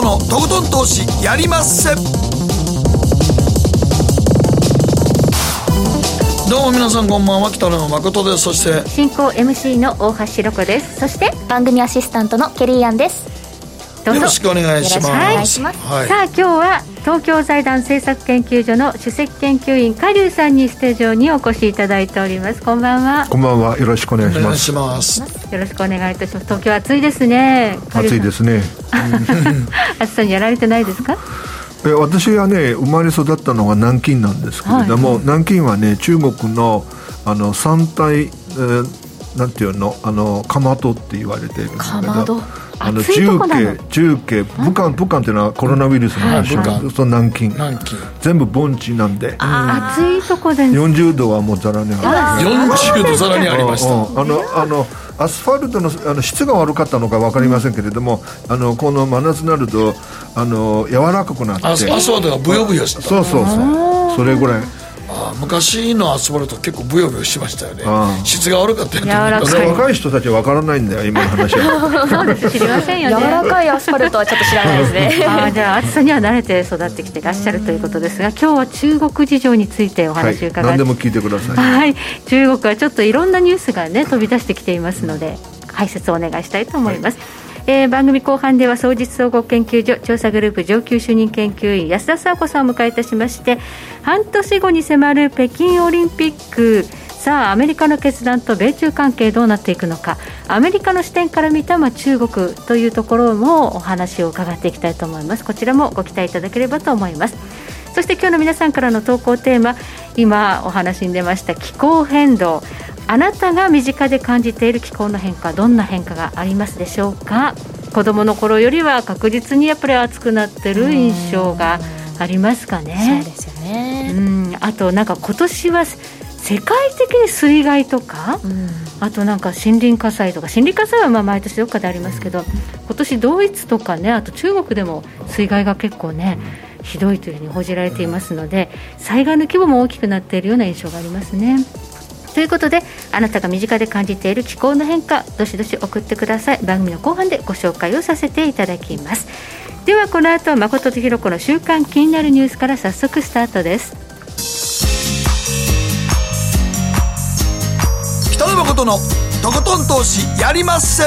トのとことん投資やりまっせ。どうも皆さんこんばんは。北野誠です。そして。進行 MC の大橋ロコです。そして番組アシスタントのケリーアンです。よろしくお願いします。お願いします、はい、さあ今日は東京財団政策研究所の首席研究員加龍さんにステージ上にお越しいただいております。こんばんは。こんばんは。よろしくお願いします。よろしくお願いいたします。東京暑いですね。暑いですね。暑さにやられてないですか？え私はね生まれ育ったのが南京なんですけれども、はい、南京はね中国のあの三大、えー、なんていうのあのかまどって言われているんだけどあの重慶重慶武漢武漢っていうのはコロナウイルスの発症、はい、そ南京。全部盆地なんで。暑いとこで40度はもうざらにある40度ざらにありました。あのあのアスファルトのあの質が悪かったのか分かりませんけれども、あのこの真夏になるとあの柔らかくなって。アスファルトがブヨブヨしてそうそうそう。それぐらい昔のアスファルト結構ブヨブヨしましたよね。質が悪かったよね。若い人たちは分からないんだよ今の話は。そうです知りませんよね。柔らかいアスファルトはちょっと知らないですね。あじゃあ暑さには慣れて育ってきていらっしゃるということですが今日は中国事情についてお話を伺って、はい、何でも聞いてください、はい、中国はちょっといろんなニュースがね飛び出してきていますので解説をお願いしたいと思います、はいえー、番組後半では総実総合研究所調査グループ上級主任研究員安田佐和子さんを迎えいたしまして半年後に迫る北京オリンピック。さあアメリカの決断と米中関係どうなっていくのか。アメリカの視点から見た、まあ、中国というところもお話を伺っていきたいと思います。こちらもご期待いただければと思います。そして今日の皆さんからの投稿テーマ今お話に出ました気候変動。あなたが身近で感じている気候の変化どんな変化がありますでしょうか？子どもの頃よりは確実にやっぱり暑くなってる印象がありますかね？そうですよね。うん。あとなんか今年は世界的に水害とか、うん、あとなんか森林火災とか？森林火災はまあ毎年どっかでありますけど今年ドイツとかねあと中国でも水害が結構ねひどいというふうに報じられていますので災害の規模も大きくなっているような印象がありますね。ということであなたが身近で感じている気候の変化どしどし送ってください。番組の後半でご紹介をさせていただきます。ではこの後誠とひろ子の週刊気になるニュースから早速スタートです。北野誠のとことん投資やりまっせ。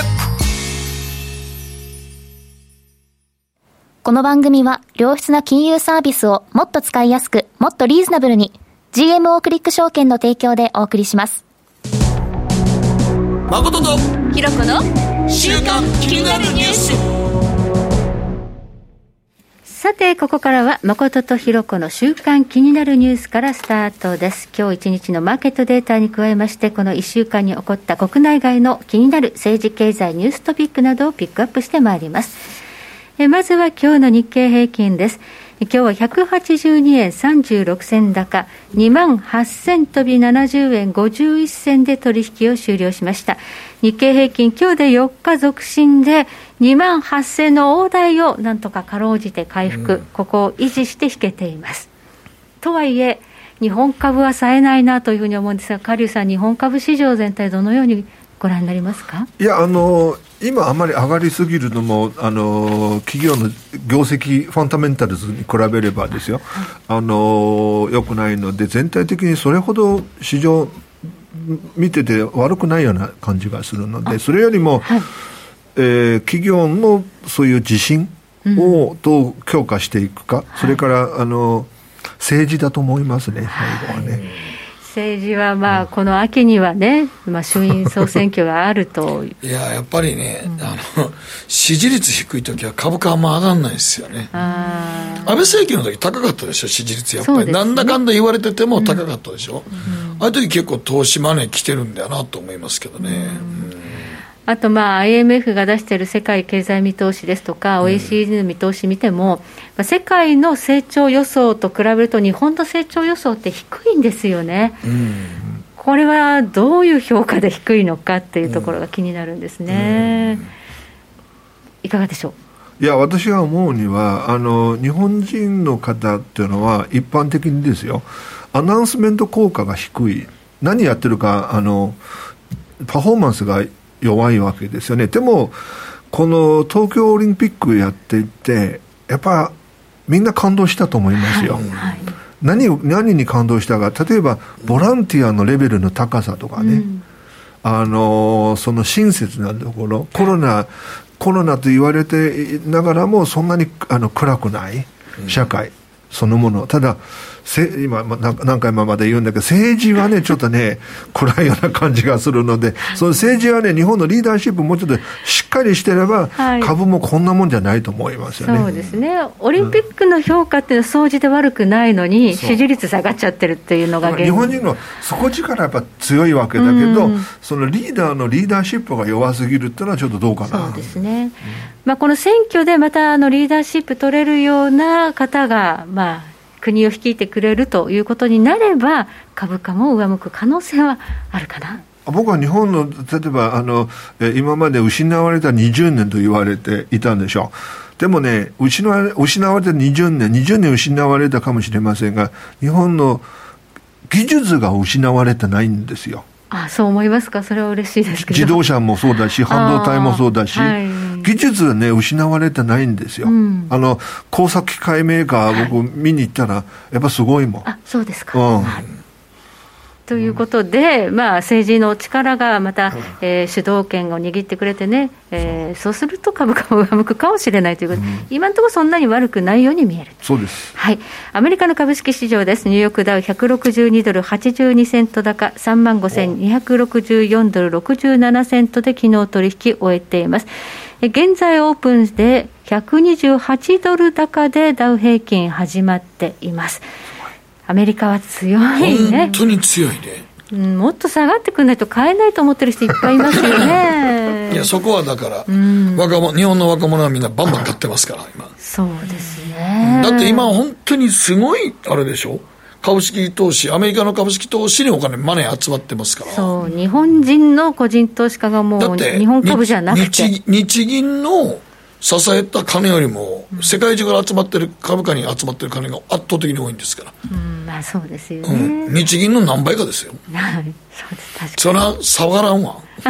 この番組は良質な金融サービスをもっと使いやすくもっとリーズナブルに GMO クリック証券の提供でお送りします。誠とひろこの週刊気になるニュース。さて、ここからは誠とひろこの週刊気になるニュースからスタートです。今日一日のマーケットデータに加えまして、この1週間に起こった国内外の気になる政治経済ニューストピックなどをピックアップしてまいります。えまずは今日の日経平均です。今日は182円36銭高、2万8000飛び70円51銭で取引を終了しました。日経平均、今日で4日続伸で、2万8000の大台をなんとかかろうじて回復、うん、ここを維持して引けています。とはいえ、日本株は冴えないなというふうに思うんですが、カリュウさん、日本株市場全体、どのようにご覧になりますか？いやあの今、あまり上がりすぎるのもあの企業の業績、ファンダメンタルズに比べればですよ、あのよくないので、全体的にそれほど市場見てて悪くないような感じがするので、それよりも、はい、えー、企業のそういう自信をどう強化していくか、うん、それから、あの政治だと思いますね、最後はね。はい政治はまあこの秋にはね、まあ、衆院総選挙があると。いや、やっぱりね、うん、あの支持率低い時は株価あんま上がらないですよね。安倍政権の時高かったでしょ、支持率やっぱり、ね、なんだかんだ言われてても高かったでしょ、うん、ああいう時結構投資マネー来てるんだよなと思いますけどね。うんあと、まあ、IMF が出している世界経済見通しですとか、OECD の見通し見ても、まあ、世界の成長予想と比べると、日本の成長予想って低いんですよね。これはどういう評価で低いのかっていうところが気になるんですね。いかがでしょう？いや私が思うにはあの日本人の方っていうのは一般的にですよアナウンスメント効果が低い。何やってるかあのパフォーマンスが弱いわけですよね。でもこの東京オリンピックやっていて、やっぱみんな感動したと思いますよ。はいはい、何何に感動したか、例えばボランティアのレベルの高さとかね、うん、あのその親切なところ、コロナ、コロナと言われてながらも、そんなにあの暗くない社会そのもの、ただ、せ今、何回もまで言うんだけど、政治はね、ちょっとね、暗いような感じがするので、その政治はね、日本のリーダーシップもうちょっとしっかりしてれば、はい、株もこんなもんじゃないと思いますよね。そうですね。オリンピックの評価っていうのは総じて悪くないのに、支持率下がっちゃってるっていうのが日本人の底力やっぱ強いわけだけど、そのリーダーのリーダーシップが弱すぎるっていうのはちょっとどうかな。そうですね。うん、まあ、この選挙でまたあのリーダーシップ取れるような方が、まあ、国を率いてくれるということになれば、株価も上向く可能性はあるかな。僕は日本の、例えばあの、今まで失われた20年と言われていたんでしょう。でもね、失われ失われた20年、20年失われたかもしれませんが、日本の技術が失われてないんですよ。あそう思いますか、それは嬉しいですけど自動車もそうだし、半導体もそうだし、はい、技術はね、失われてないんですよ。うん、あの、工作機械メーカー、僕見に行ったら、やっぱすごいもん。あ、そうですか。うんということで、まあ、政治の力がまた、えー、主導権を握ってくれてね、えー、そうすると株価も上向くかもしれないということで、うん、今のところそんなに悪くないように見えるそうです、はい、アメリカの株式市場です、ニューヨークダウ162ドル82セント高、3万5264ドル67セントで昨日取引終えています。現在オープンで128ドル高でダウ平均始まっています。アメリカは強いね。本当に強いね。うん、もっと下がってくんないと買えないと思ってる人いっぱいいますよね。いや、そこはだから、うん、若者、日本の若者はみんなバンバン買ってますから、今。そうですね。だって今本当にすごい、あれでしょ？株式投資、アメリカの株式投資にお金、マネー集まってますから。そう、日本人の個人投資家がもう、日本株じゃなくて日。日銀の支えた金よりも、世界中から集まってる株価に集まってる金が圧倒的に多いんですから。うん、まあそうですよね。うん、日銀の何倍かですよ。はい、そうです、確かに。それは下がらんわ。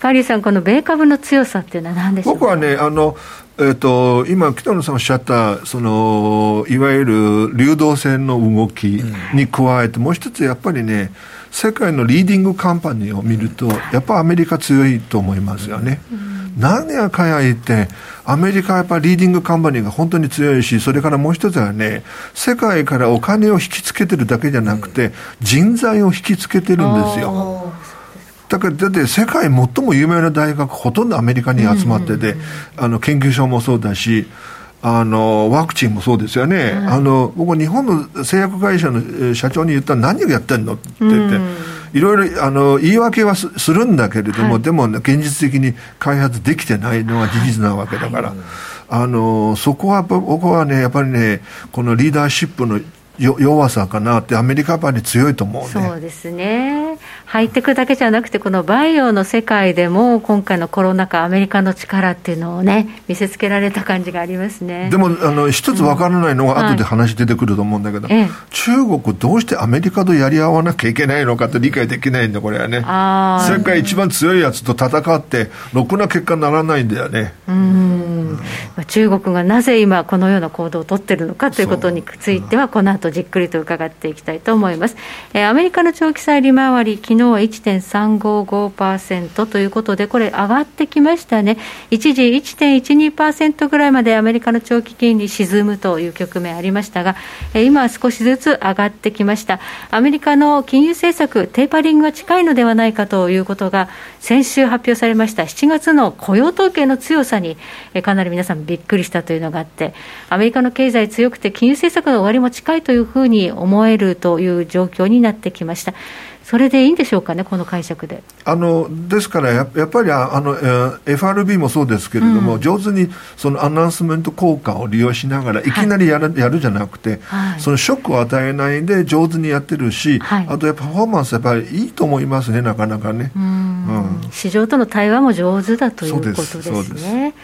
カーリーさん、この米株の強さっていうのは何でしょう僕はね、あの、えーと、今、北野さんおっしゃったそのいわゆる流動性の動きに加えて、もう一つやっぱりね、世界のリーディングカンパニーを見ると、やっぱアメリカ強いと思いますよね。うん何やかや言って、アメリカはやっぱりリーディングカンパニーが本当に強いし、それからもう一つはね、世界からお金を引きつけてるだけじゃなくて、人材を引きつけてるんですよ。だからだって世界最も有名な大学ほとんどアメリカに集まってて、あの研究所もそうだしあのワクチンもそうですよね、あの僕日本の製薬会社の社長に言ったら何をやってんの？って言って、いろいろあの言い訳はするんだけれども、はい、でも、ね、現実的に開発できてないのが事実なわけだから、はい、あのそこは僕はね、やっぱりね、このリーダーシップの弱さかなって、アメリカやっぱり強いと思うね。そうですねハイテクだけじゃなくて、このバイオの世界でも、今回のコロナ禍、アメリカの力っていうのをね、見せつけられた感じがありますね。でも、あの一つ分からないのが、後で話出てくると思うんだけど、うんはい、中国、どうしてアメリカとやり合わなきゃいけないのかって理解できないんだ、これはね。世界一番強いやつと戦って、ろくな結果にならないんだよね。うん。中国がなぜ今、このような行動を取ってるのかということについては、この後じっくりと伺っていきたいと思います。えー、アメリカの長期債利回り、昨日は1.355%ということで、これ、上がってきましたね、一時1.12%ぐらいまでアメリカの長期金利沈むという局面ありましたが、えー、今は少しずつ上がってきました。アメリカの金融政策、テーパリングが近いのではないかということが、先週発表されました7月の雇用統計の強さに、えー、かなり皆さんびっくりしたというのがあって、アメリカの経済強くて、金融政策の終わりも近いというふうに思えるという状況になってきました。それでいいんでしょうかね、この解釈で。あのですからや、やっぱりあの、えー、FRB もそうですけれども、うん、上手にそのアナウンスメント効果を利用しながら、い。きなりやるはい、やるじゃなくて、はい、そのショックを与えないで上手にやってるし、はい、あとやっぱパフォーマンス、やっぱりいいと思いますね、なかなかね。うん、市場との対話も上手だということですね。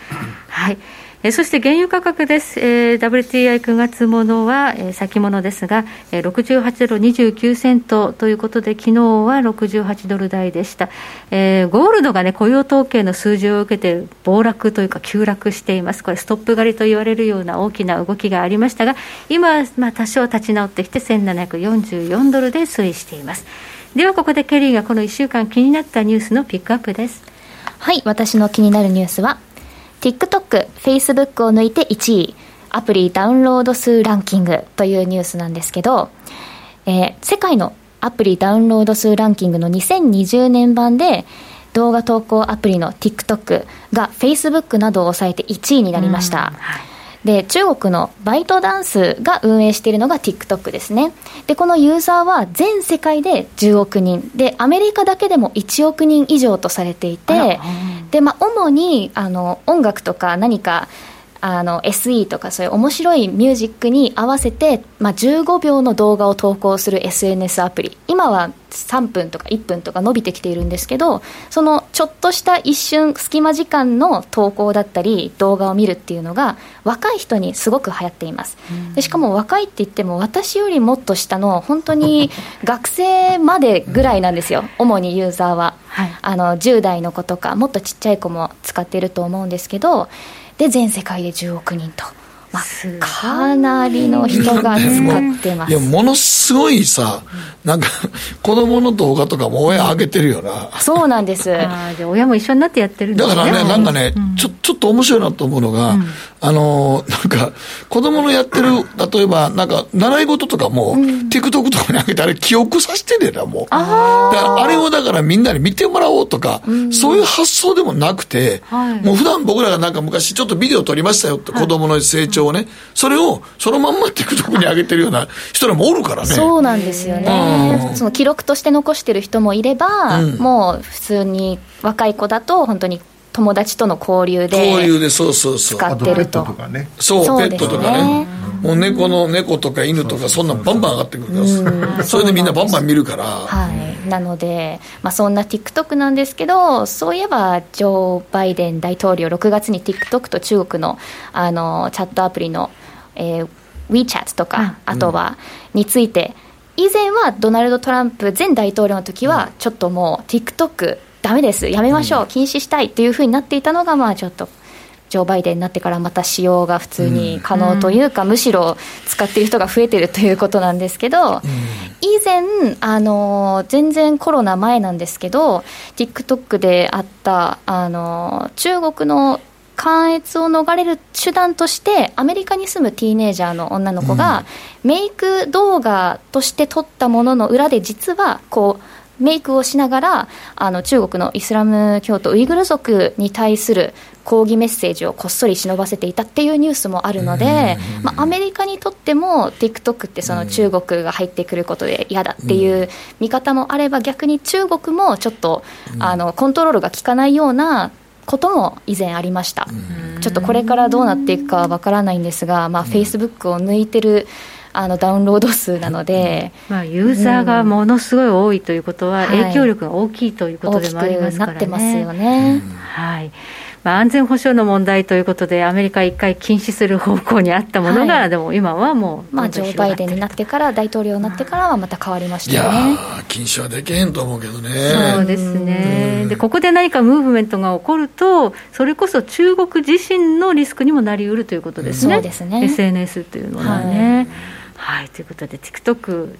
はいえそして原油価格です、えー、WTI9 月ものは、えー、先物ですが、えー、68ドル29セントということで、昨日は68ドル台でした、えー、ゴールドが、ね、雇用統計の数字を受けて暴落というか、急落しています、これ、ストップ狩りと言われるような大きな動きがありましたが、今、まあ、多少立ち直ってきて、1744ドルで推移しています。ではここでケリーがこの1週間気になったニュースのピックアップです。はい。私の気になるニュースは TikTok、Facebook を抜いて1位、アプリダウンロード数ランキングというニュースなんですけど、えー、世界のアプリダウンロード数ランキングの2020年版で、動画投稿アプリの TikTok が Facebook などを抑えて1位になりました。はいで中国のバイトダンスが運営しているのが TikTok ですね。でこのユーザーは全世界で10億人。でアメリカだけでも1億人以上とされていてで、まあ、主にあの音楽とか何かあの SE とかそういう面白いミュージックに合わせて、まあ、15秒の動画を投稿する SNS アプリ。今は3分とか1分とか伸びてきているんですけどそのちょっとした一瞬隙間時間の投稿だったり動画を見るっていうのが若い人にすごく流行っています。でしかも若いって言っても私よりもっと下の本当に 学生までぐらいなんですよ。主にユーザーは、はい、あの10代の子とかもっとちっちゃい子も使っていると思うんですけどで全世界で10億人と。まあ、かなりの人が使ってます。いや、ものすごいさ、なんか、子供の動画とかも親上げてるよな。そうなんです。あじゃ親も一緒になってやってるんですね。だからね、なんかね、うん、ちょ、ちょっと面白いなと思うのが、うん、あの、なんか、子供のやってる、例えば、なんか、習い事とかも、うん、TikTok とかに上げて、あれ記憶させてねえな、もう。ああれをだからみんなに見てもらおうとか、そういう発想でもなくて、はい、もう普段僕らがなんか昔ちょっとビデオ撮りましたよって、子供の成長をね、それをそのまんま TikTok に上げてるような人らもおるからね。そうなんですよね。その記録として残してる人もいれば、もう普通に若い子だと本当に友達との交流で交流でそうそうそう。使ってると。そうペットとかね。もう猫の猫とか犬とかそんなんバンバン上がってくるから。それでみんなバンバン見るから。はい。なので、まあ、そんな TikTok なんですけどそういえばジョー・バイデン大統領6月に TikTok と中国のあのチャットアプリの、えー、WeChat とか、あとはについて。以前はドナルド・トランプ前大統領の時はちょっともう TikTok ダメです、やめましょう、禁止したいというふうになっていたのが、まあ、ちょっと。ジョー・バイデンになってからまた使用が普通に可能というか、うん、むしろ使っている人が増えてるということなんですけど、うん、以前、あの全然コロナ前なんですけど TikTok であったあの中国の関越を逃れる手段としてアメリカに住むティーネイジャーの女の子が、メイク動画として撮ったものの裏で実はこうメイクをしながらあの中国のイスラム教徒ウイグル族に対する抗議メッセージをこっそり忍ばせていたっていうニュースもあるので、まあ、アメリカにとっても TikTok ってその中国が入ってくることで嫌だっていう見方もあれば逆に中国もちょっとあのコントロールが効かないようなことも以前ありました、ちょっとこれからどうなっていくかわからないんですが、まあ、フェイスブックを抜いてるあのダウンロード数なので、まあ、ユーザーがものすごい多いということは、影響力が大きいということでもありますからね。なってますよね、はいまあ、安全保障の問題ということで、アメリカ一回禁止する方向にあったものが、はい、でも今はもう、まあ、ジョー・バイデンになってから、大統領になってからはまた変わりましたよね。いや禁止はできへんと思うけどね。そうですね。で、ここで何かムーブメントが起こると、それこそ中国自身のリスクにもなりうるということですね。そうですね。SNS というのはね。はい、はい、ということで、TikTok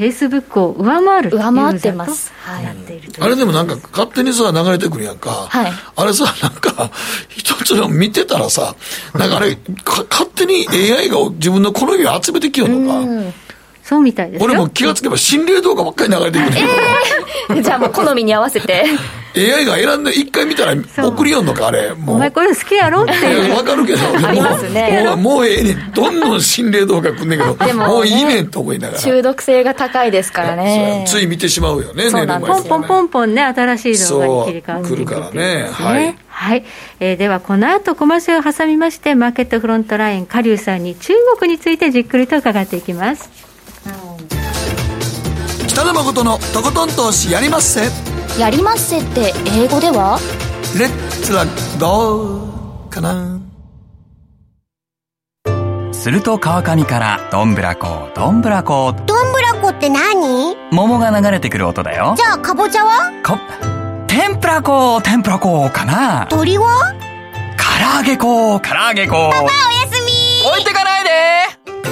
フェイスブックを上回る上回ってます、はい、あれでもなんか勝手にさ流れてくるやんか、はい、あれさなんか一つの見てたらさなんかあれ勝手に AI が自分の好みを集めてきよんのかそうみたいです俺も気がつけば心霊動画ばっかり流れてくる、えー、じゃあもう好みに合わせて。AI が選んで一回見たら送りよんのかあれ。もう。お前これ好きやろって。いう分かるけど。ありますね。もうもうええねん。どんどん心霊動画くんねんけどもういいねんと思いながら。中毒性が高いですからね。つい見てしまうよねそうなんポンポンポンポンね新しい動画に切り替わってくるからね。はい。はい、えー、ではこの後コマーシャルを挟みましてマーケットフロントライン下流さんに中国についてじっくりと伺っていきます北野誠のとことん投資やりまっせ。やりまっせって英語では？レッツラゴーかな。すると川上からどんぶらこどんぶらこどんぶらこって何？桃が流れてくる音だよ。じゃあかぼちゃは？こ天ぷらこ天ぷらこかな。鳥は？唐揚げこ唐揚げこパパおやすみ。置いてかないで。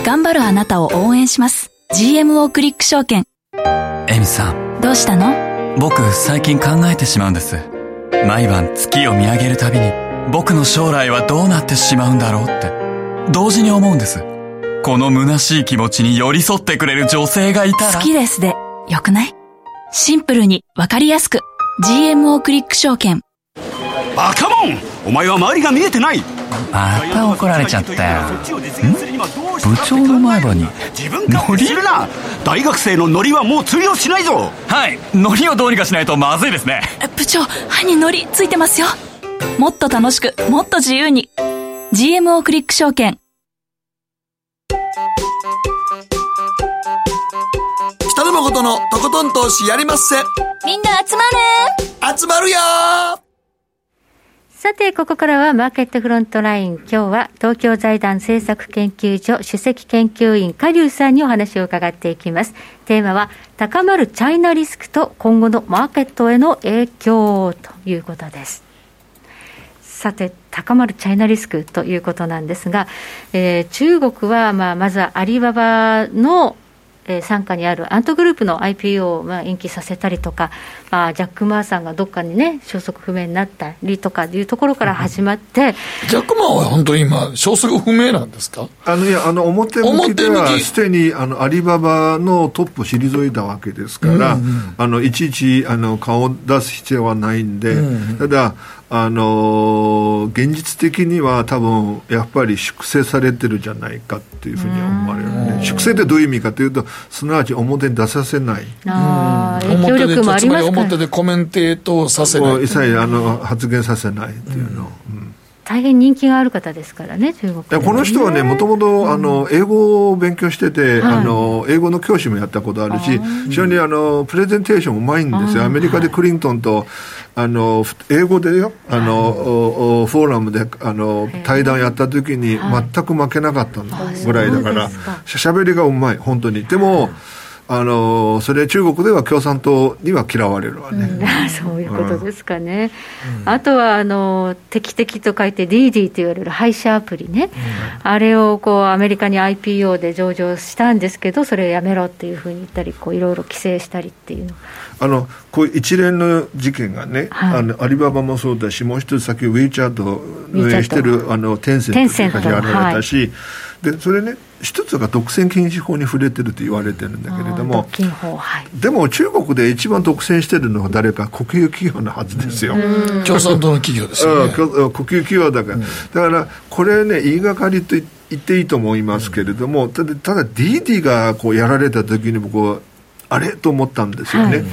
頑張るあなたを応援します。GMO クリック証券エミさん。どうしたの？僕最近考えてしまうんです。毎晩月を見上げるたびに僕の将来はどうなってしまうんだろうって。同時に思うんです。この虚しい気持ちに寄り添ってくれる女性がいたら。好きですでよくない？シンプルにわかりやすく。GMO クリック証券。バカモン！お前は周りが見えてないまた怒られちゃったよ。部長の前歯に。自分勝手にするな！大学生のノリはもう通用しないぞ！はい。ノリをどうにかしないとまずいですね。部長歯にノリついてますよ。もっと楽しくもっと自由に。GMO クリック証券。北野誠のとことん投資やりまっせ。みんな集まる。集まるよさて、ここからはマーケットフロントライン。今日は東京財団政策研究所首席研究員、加龍さんにお話を伺っていきます。テーマは、高まるチャイナリスクと今後のマーケットへの影響ということです。さて、高まるチャイナリスクということなんですが、えー、中国は、まあ、まずはアリババのえー、傘下にあるアントグループの IPO をまあ延期させたりとか、まあ、ジャック・マーさんがどっかにね、消息不明になったりとかいうところから始まって、ジャック・マーは本当に今、消息不明なんですか？あのいやあの表向きでは、すでにあのアリババのトップを退いたわけですから、うんうん、あのいちいちあの顔を出す必要はないんで、うんうん、ただ、あの現実的には多分やっぱり粛清されてるじゃないかっていうふうに思われるね。粛清ってどういう意味かというとすなわち表に出させない。あ影響力もありますか表でコメンテートさせない。一切あの発言させないっていうの、うん。大変人気がある方ですからね、中国、ね、この人はね、もともと英語を勉強してて、あの英語の教師もやったことあるし、非常にあのプレゼンテーションうまいんですよ、アメリカでクリントンと、あの英語でよあの、はい、フォーラムであの対談やった時に全く負けなかったぐらいだからしゃべりがうまい本当に。でも、あのそれ中国では共産党には嫌われるわね、うん、そういうことですかね、うん、あとはあの敵々と書いて DD と言われる配車アプリね、うん、あれをこうアメリカに IPO で上場したんですけどそれをやめろっていうふうに言ったりこういろいろ規制したりっていうの。あのこういう一連の事件がね、はい、あのアリババもそうだしもう一つ先ウィーチャート運営してるあのテンセントれたし、はい、でそれね一つが独占禁止法に触れてると言われてるんだけれども、はい、でも中国で一番独占してるのは誰か国有企業のはずですよ、共産党の企業ですよね、国有企業だから、うん、だからこれね言いがかりと言っていいと思いますけれども、ただただ DD がこうやられた時に僕はあれ？と思ったんですよね。はいはい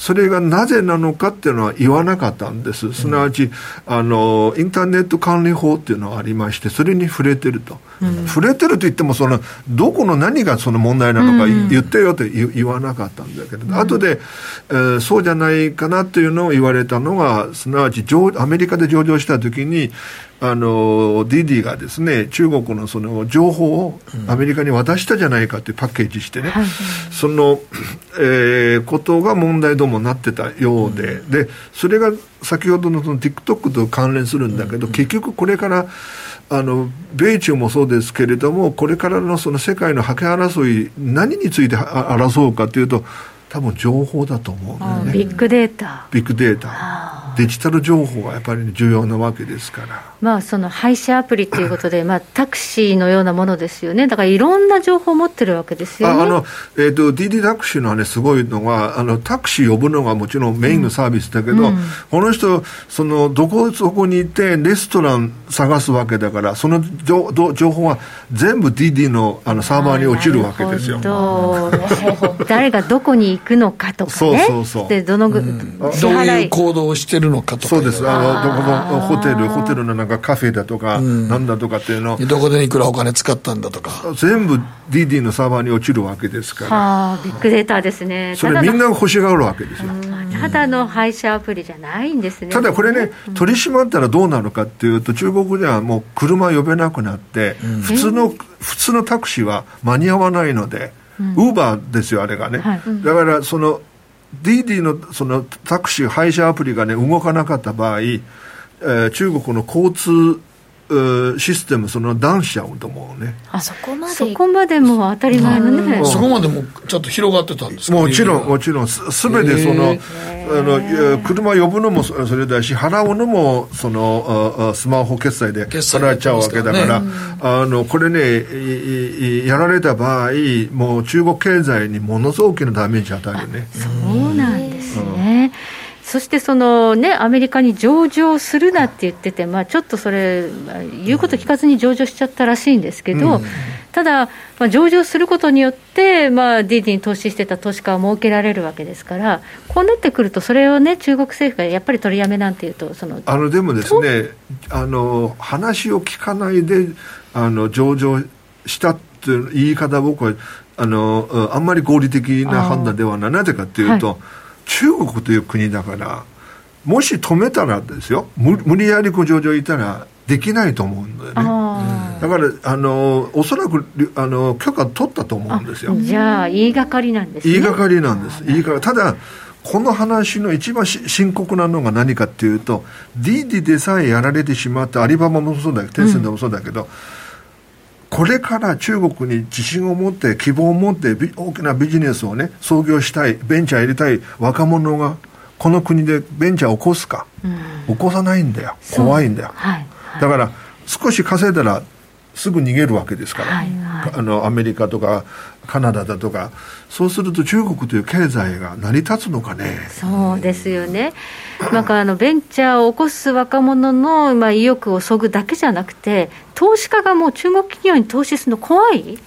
それがなぜなのかっていうのは言わなかったんです。すなわち、あの、インターネット管理法っていうのがありまして、それに触れてると。うん、触れてると言っても、その、どこの何がその問題なのか言ってよって言わなかったんだけれど、うん、後で、えー、そうじゃないかなっていうのを言われたのが、すなわち、アメリカで上場した時に、あの、ディディがですね、中国のその情報をアメリカに渡したじゃないかってパッケージしてね、うん、その、えー、ことが問題どもなってたようで、うん、で、それが先ほどのその TikTok と関連するんだけど、うん、結局これから、あの、米中もそうですけれども、これからのその世界の覇権争い、何について争うかというと、多分情報だと思うね。ビッグデータ。ビッグデータ。デジタル情報がやっぱり重要なわけですから。まあ、その配車アプリということで、まあ、タクシーのようなものですよね、だからいろんな情報を持ってるわけですよ、ね、あのえーと、DD タクシーの、ね、すごいのがあの、タクシー呼ぶのがもちろんメインのサービスだけど、うん、この人、そのどこそこに行って、レストラン探すわけだから、その情情報は全部 DD のあのサーバーに落ちるわけですよ。誰がどこに行くのかとかね、そうそうそう。でどの、うん、どういう行動をしてるのかとか、そうです、あのどこのホテル、ホテルのかカフェだとか、なんだとかっていうの。どこでいくらお金使ったんだとか。全部 DD のサーバーに落ちるわけですから。はあビッグデータですね。それみんな欲しがるわけですよただの配車アプリじゃないんですね。ただこれね、取り締まったらどうなるかっていうと、中国ではもう車呼べなくなって、普通の、普通のタクシーは間に合わないので、ウーバーですよ、あれがね。はい。だから、その、DD のそのタクシー配車アプリがね、動かなかった場合、えー中国の交通、えーシステム、そのダウンしちゃうと思うね。あそこまでそこまでもう当たり前のね。そこまでもちょっと広がってたんですか？もちろん、もちちろん、すすべてその、あの、車呼ぶのもそそれだし、払うのも、その、ああスマホ決済で決済払っちゃうわけだから、あの、これね、いいいやられた場合、もう中国経済にものすごく大きなダメージ与えるね。そうなんですね。そしてそのね、アメリカに上場するなって言ってて、まあ、ちょっとそれ、まあ言うこと聞かずに上場しちゃったらしいんですけど、ただ、まあ、上場することによって、まあ、DD に投資してた投資家は設けられるわけですから、こうなってくると、それをね、中国政府がやっぱり取りやめなんていうと、そのあの、でもですね、あの、話を聞かないで、あの、上場したっていう言い方、僕は、あの、うんあんまり合理的な判断ではない。なぜかっていうと、は中国という国だから、もし止めたらですよ、無無理やりこう上場いたら、できないと思うんだよね。あだから、あの、おそらく、あの、許可取ったと思うんですよ。ーじゃあ、言いがかりなんですね。言いがかりなんです。言いがかり。ただ、この話の一番し深刻なのが何かっていうと、DD でさえやられてしまったアリババもそうだけど、テンセントもそうだけど、これから中国に自信を持って、希望を持って、ビ大きなビジネスをね、創業したい、ベンチャー入れたい若者が、この国でベンチャーを起こすか、起こさないんだよ。怖いんだよ。はい。だから少し稼いだらすぐ逃げるわけですから、はい。はい。あのアメリカとかカナダだとかそうすると中国という経済が成り立つのかね。そうですよね、なんかあのベンチャーを起こす若者の、まあ、意欲をそぐだけじゃなくて、投資家がもう中国企業に投資するの怖い、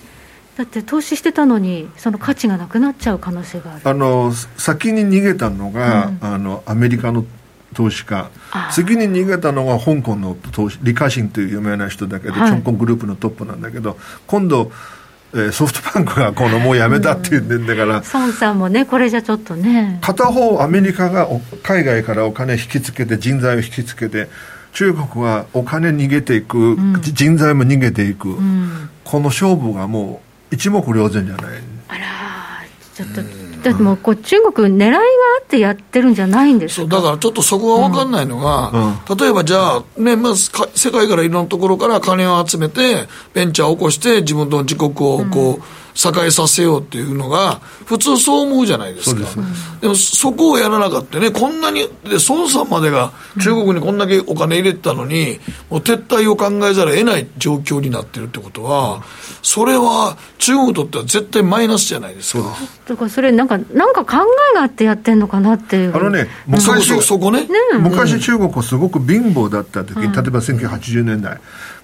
だって投資してたのに、その価値がなくなっちゃう可能性がある。あの先に逃げたのが、あのアメリカの投資家。あ次に逃げたのが香港の投資リカシンという有名な人だけど、はい。香港グループのトップなんだけど今度、えーソフトバンクがこのもうやめたって言ってんだから、孫さんもね、これじゃちょっとね、片方アメリカがお海外からお金引きつけて人材を引きつけて中国はお金逃げていく、じ人材も逃げていく、この勝負がもう一目瞭然じゃない。あらー、ちょっと、だってもうこう中国、狙いがあってやってるんじゃないんですそうか。だからちょっとそこが分かんないのが、例えばじゃあ、ねまずか世界からいろんなところから金を集めて、ベンチャーを起こして、自分の自国をこう、栄えさせようっていうのが、普通そう思うじゃないですか。でもそこをやらなかったね、こんなに、で、孫さんまでが中国にこんだけお金入れてたのに、もう撤退を考えざるを得ない状況になってるってことは、それは中国にとっては絶対マイナスじゃないですか。だからそれなんか、なんか考えがあってやってんのかなっていう。あのね昔そそこね。昔中国はすごく貧乏だった時に、例えば1980年代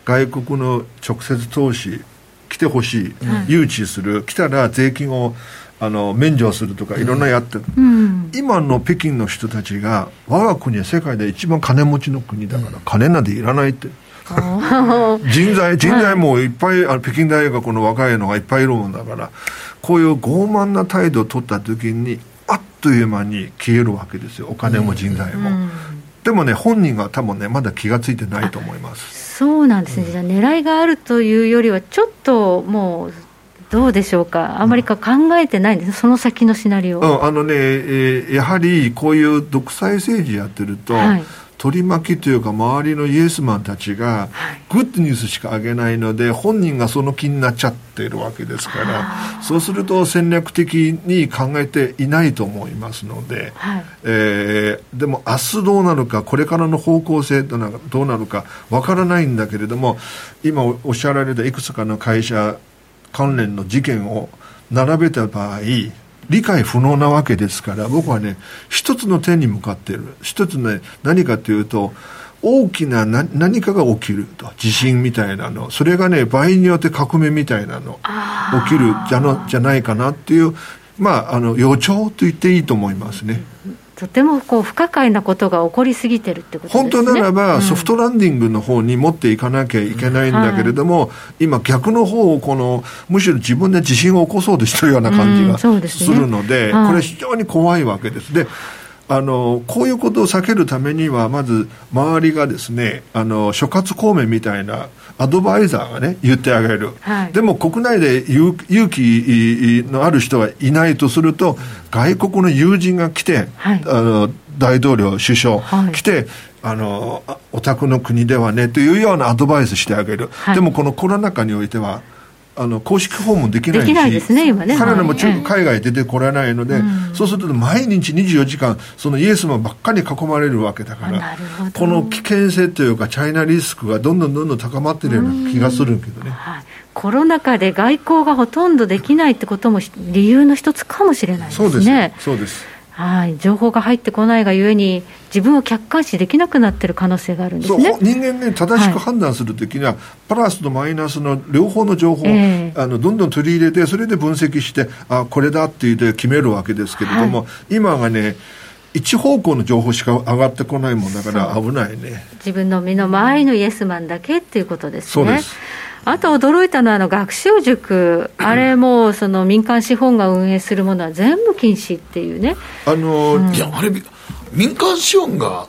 外国の直接投資来てほしい、誘致する来たら税金をあの免除するとかいろんなやってる、今の北京の人たちが我が国は世界で一番金持ちの国だから、金なんていらないって。人材人材もいっぱい、あの北京大学の若いのがいっぱいいるもんだからこういう傲慢な態度を取った時にあっという間に消えるわけですよ。お金も人材も、でもね本人が多分ねまだ気が付いてないと思いますそうなんですね、じゃあ狙いがあるというよりは、ちょっともう、どうでしょうか、あまりか考えてないんです、その先のシナリオ。うん、あのね、えーやはりこういう独裁政治やってると、はい取り巻きというか周りのイエスマンたちがグッドニュースしか上げないので本人がその気になっちゃっているわけですから。そうすると戦略的に考えていないと思いますので、はい。えーでも明日どうなるかこれからの方向性どうなるかわからないんだけれども今おっしゃられたいくつかの会社関連の事件を並べた場合理解不能なわけですから僕はね一つの点に向かっている。一つね何かというと大きなな何かが起きると。地震みたいなの。それがね場合によって革命みたいなの。起きるじゃのじゃないかなっていうまああの予兆と言っていいと思いますね。とてもこう不可解なことが起こりすぎてるってことですね。本当ならば、ソフトランディングの方に持っていかなきゃいけないんだけれども、今逆の方をこのむしろ自分で地震を起こそうとしてるような感じうんがそうでするので、はい。これ非常に怖いわけです。であのこういうことを避けるためにはまず周りがですねあの諸葛孔明みたいなアドバイザーがね言ってあげる、はい。でも国内で勇勇気のある人がいないとすると外国の友人が来て、はい。あの大統領首相、はい。来てあのあお宅の国ではねというようなアドバイスしてあげる、はい。でもこのコロナ禍においてはあの公式訪問できないしできないですね今ね。彼らも中はい。海外出てこられないので、そうすると毎日24時間そのイエスマンばっかり囲まれるわけだからこの危険性というかチャイナリスクがどんどんどんどん高まってるような気がするけどね。はい、コロナ禍で外交がほとんどできないってことも理由の一つかもしれないですね。そうですよ。そうですはい、情報が入ってこないがゆえに、自分を客観視できなくなっている可能性があるんですね。人間ね正しく判断するときには、プラスとマイナスの両方の情報を、ええあのどんどん取り入れてそれで分析してあこれだって言って決めるわけですけれども、今がね一方向の情報しか上がってこないもんだから危ないね。自分の身の回りのイエスマンだけっていうことですね。そうです。あと驚いたのはあの学習塾、あれもその民間資本が運営するものは全部禁止っていうね、あの、いや、あれ、民間資本が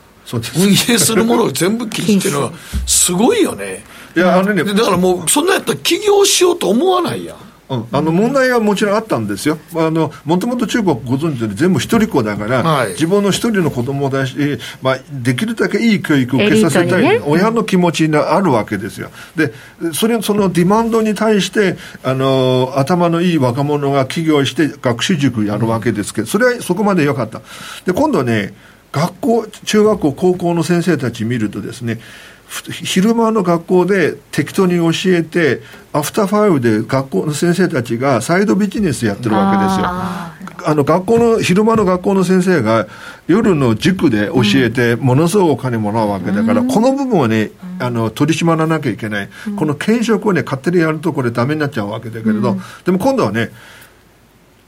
運営するものを全部禁止っていうのは、すごいよね。いやあのねでだからもう、そんなんやったら起業しようと思わないやん。うん、あの問題はもちろんあったんですよ、あのもともと中国ご存知のように全部一人っ子だから、はい。自分の一人の子供だし、まあ、できるだけいい教育を受けさせたい、ね親の気持ちがあるわけですよ、でそれそのディマンドに対してあの頭のいい若者が起業して学習塾やるわけですけど、それはそこまで良かった。で今度はね学校中学校高校の先生たち見るとですねふ昼間の学校で適当に教えてアフターファイブで学校の先生たちがサイドビジネスやってるわけですよ。ああの学校の昼間の学校の先生が夜の塾で教えてものすごいお金もらうわけだから、この部分はねあの取り締まらなきゃいけない、この兼職をね勝手にやるとこれダメになっちゃうわけだけれど、でも今度はね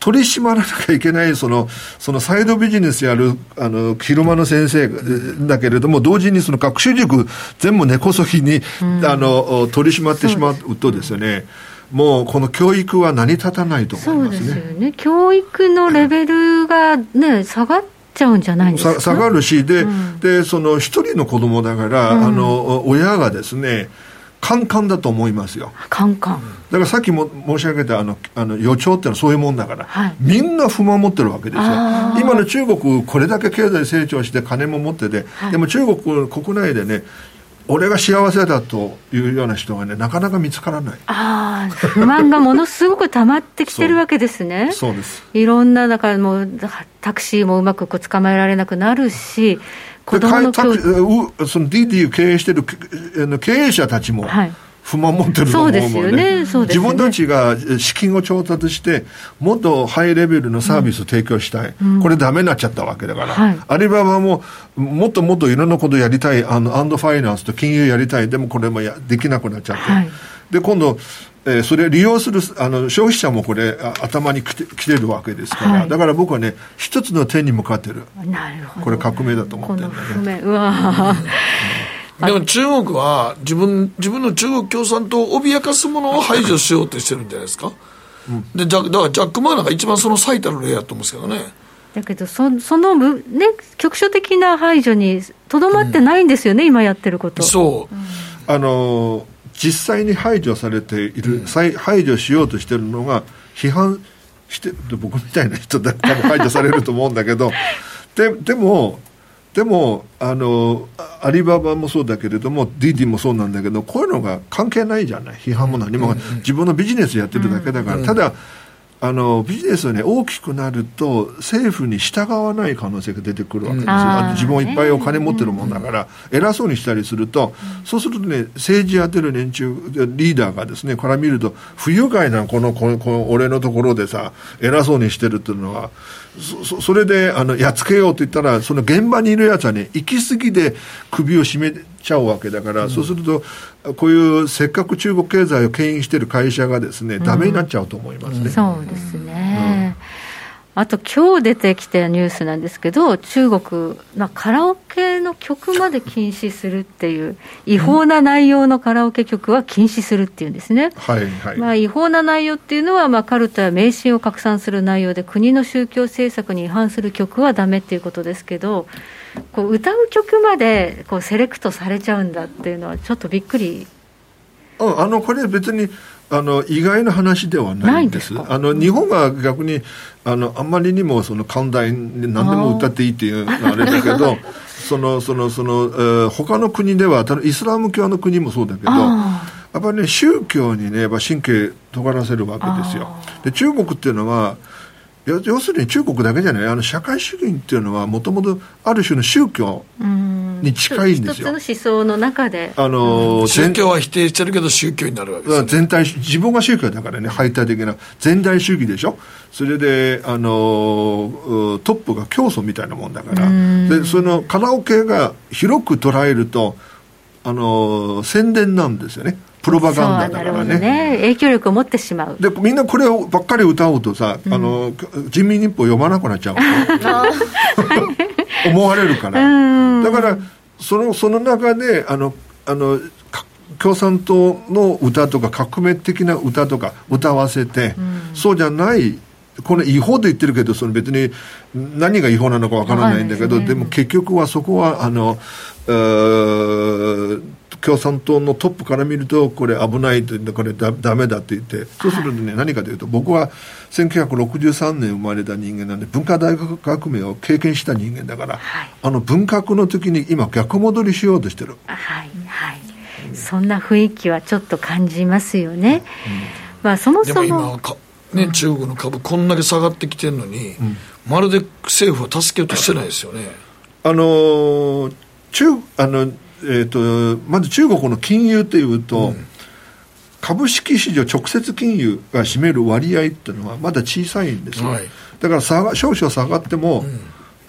取り締まらなきゃいけないそのそのサイドビジネスやるあの昼間の先生だけれども同時にその学習塾全部根こそぎに、あの取り締まってしまうとですよねもうこの教育は成り立たないと思いそうますね。ですよね、教育のレベルがね、下がっちゃうんじゃないんですか？さ下がるしで,、うん。でその一人の子供だから、あの親がですねカンカンだと思いますよ。カンカン。だからさっきも申し上げたあのあの予兆ってのはそういうもんだから、はい。みんな不満持ってるわけですよ。今の中国これだけ経済成長して金も持ってて、はい。でも中国国内でね俺が幸せだというような人がねなかなか見つからない。ああ、不満がものすごく溜まってきてるわけですね。そうです。いろんな、だからもう、タクシーもうまくこう捕まえられなくなるし、子で供の教育。うその DD を経営してるあの経営者たちもはい。不満持ってると思うもんね。ね。ね。自分たちが資金を調達してもっとハイレベルのサービスを提供したい、これダメになっちゃったわけだから、はい。アリババももっともっといろんなことやりたい。あのアンドファイナンスと金融やりたい。でもこれもやできなくなっちゃって、はい。で今度えーそれを利用するあの消費者もこれあ頭にきてきてるわけですから、はい。だから僕はね一つの点に向かってる。なるほど。これ革命だと思ってるこのんだうわー。でも中国は自分自分の中国共産党を脅かすものを排除しようとしてるんじゃないですか、でジャだからジャック・マーナーが一番その最たる例やと思うんですけどね。だけどそ、そのぶ、ね、局所的な排除にとどまってないんですよね、今やってること。そう、あの実際に排除されている、再排除しようとしているのが批判して僕みたいな人だ多分 排除されると思うんだけど ででもでもあのアリババもそうだけれどもディディもそうなんだけどこういうのが関係ないじゃない。批判も何も、自分のビジネスやってるだけだから、ただあのビジネスがね大きくなると政府に従わない可能性が出てくるわけですよ、あー。あと自分はいっぱいお金持ってるもんだから、偉そうにしたりすると、そうするとね政治やってる連中リーダーがですねから見ると不愉快なこのこのこの俺のところでさ偉そうにしてるっていうのはそそそれであのやっつけようと言ったらその現場にいるやつはね行き過ぎで首を絞めちゃうわけだから、そうするとこういうせっかく中国経済を牽引している会社がですね、ダメになっちゃうと思いますね。そうですね。あと今日出てきたニュースなんですけど、中国、まあ、カラオケの曲まで禁止するっていう、違法な内容のカラオケ曲は禁止するっていうんですね。はいはい、まあ、違法な内容っていうのは、まあ、カルトや迷信を拡散する内容で、国の宗教政策に違反する曲はだめっていうことですけど、こう歌う曲までこうセレクトされちゃうんだっていうのは、ちょっとびっくり。うん、あのこれ別にあの意外な話ではないんです。あの日本が逆にあのあんまりにもその寛大に何でも歌っていいっていうあれだけど そのそのその、えー、他の国ではイスラム教の国もそうだけどやっぱりね宗教にねやっぱ神経尖らせるわけですよ。で中国っていうのは要するに中国だけじゃないあの社会主義っていうのはもともとある種の宗教に近いんですよ。一つの思想の中で。あの、宗教は否定してるけど宗教になるわけです、ね、全体、自分が宗教だからね、排他的な全体主義でしょ。それで、あの、トップが教祖みたいなもんだから。で、そのカラオケが広く捉えると、あの、宣伝なんですよね。プロパガンダだからね。ね影響力を持ってしまう。でみんなこればっかり歌うとさ、うん、あの人民日報読まなくなっちゃう。思われるから、だからそのその中であのあの共産党の歌とか革命的な歌とか歌わせて、うん、そうじゃないこれ違法と言ってるけどその別に何が違法なのかわからないんだけど、でも結局はそこはあの共産党のトップから見るとこれ危ないとこれだだめだって言ってそうするとね、何かというと僕は1963年生まれた人間なんで文化大学革命を経験した人間だから、はい、あの文革の時に今逆戻りしようとしてる。はいはい、うん、そんな雰囲気はちょっと感じますよね、うん、まあそもそも。ね、中国の株こんだけ下がってきてるのに、うん、まるで政府は助けようとしてないですよね。あのー、中あのえーと、まず中国の金融というと、うん、株式市場直接金融が占める割合っていうのはまだ小さいんですよ、はい、だから下が少々下がっても、うん。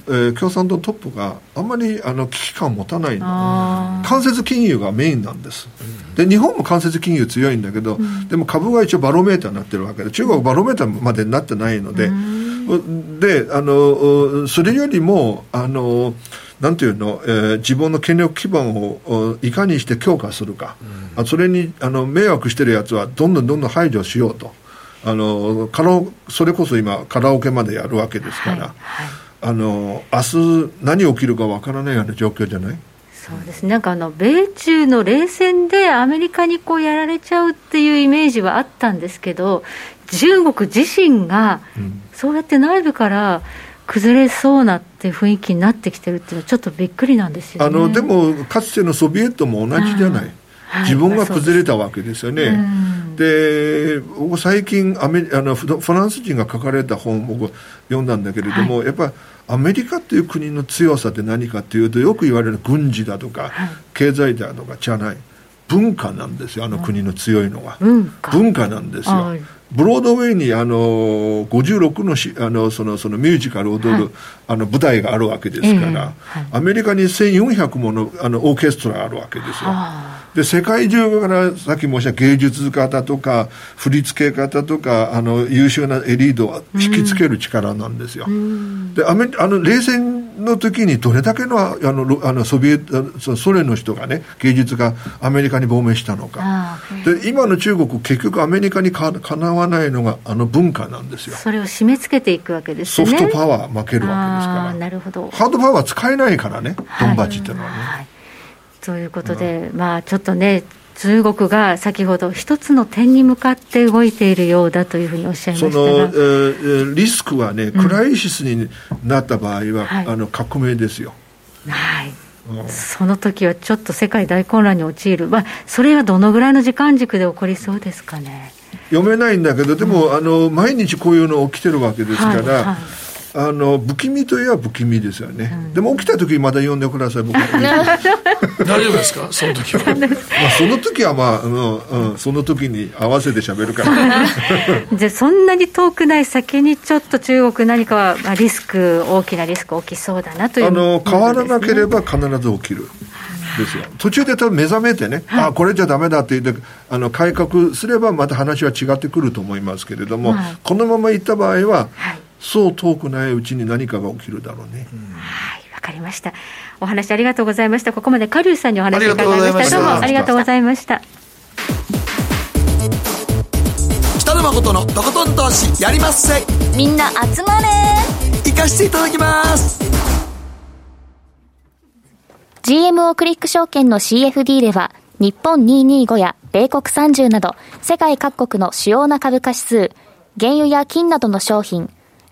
えー、共産党トップがあんまりあの危機感を持たない間接金融がメインなんです、うん、で日本も間接金融強いんだけど、うん、でも株が一応バロメーターになってるわけで中国バロメーターまでになってないので、うん、であのそれよりもあのなんていうの、えー、自分の権力基盤をいかにして強化するか、うん、それにあの迷惑してるやつはどんどんどんどん排除しようと。あのカラそれこそ今カラオケまでやるわけですから、はいはい、あの明日何起きるかわからないような状況じゃない？そうですなんかあの米中の冷戦でアメリカにこうやられちゃうっていうイメージはあったんですけど中国自身がそうやって内部から、うん崩れそうなって雰囲気になってきてるっていうのはちょっとびっくりなんですよ、ね、あのでもかつてのソビエトも同じじゃない、自分が崩れたわけですよね、はい、で僕最近アメあのフランス人が書かれた本を僕読んだんだけれども、はい、やっぱアメリカという国の強さって何かというとよく言われる軍事だとか、はい、経済だとかじゃない文化なんですよあの国の強いのは、文化。なんですよ、ブロードウェイにあの56のしあのそのそのミュージカルを踊る、はい、あの舞台があるわけですから、えーはい、アメリカに1400ものあのオーケストラがあるわけですよ。で世界中からさっき申した芸術家とか振り付け方とかあの優秀なエリートを引きつける力なんですよ。でアメあの冷戦の時にどれだけのあのあのソビエトソ連の人がね芸術がアメリカに亡命したのか。で今の中国結局アメリカにかかなわないのがあの文化なんですよ。それを締め付けていくわけですね。ソフトパワー負けるわけですから。なるほど。ハードパワー使えないからね、ドンバチっていうのはね。はいということで、うん、まあちょっとね、中国が先ほど一つの点に向かって動いているようだというふうにおっしゃいましたその、えー、リスクはね、クライシスになった場合は、はい、あの革命ですよ。はい。その時はちょっと世界大混乱に陥る、まあ、それはどのぐらいの時間軸で起こりそうですかね。読めないんだけど、でも、うん、あの毎日こういうの起きてるわけですから、はい。はいあの不気味といえば不気味ですよね、うん、でも起きた時まだ呼んでください僕。大丈夫ですか？その時は。まあその時はまあ、うんうん、その時に合わせて喋るから。じゃあそんなに遠くない先にちょっと中国何かは、まあ、リスク大きなリスク起きそうだなという、ね、あの変わらなければ必ず起きる。ですよ。途中で多分目覚めてね、はい、あこれじゃだめだって言ってあの改革すればまた話は違ってくると思いますけれども、はい、このままいった場合は、はいそう遠くないうちに何かが起きるだろうね。はい、わかりました。お話ありがとうございました。ここまでカリュウさんにお話伺いました。ありがとうございましたどうもありがとうございました。北野誠のとことん投資やりまっせみんな集まれ行かしていただきます GMO クリック証券の CFD では、日本225や米国30など、世界各国の主要な株価指数、原油や金などの商品、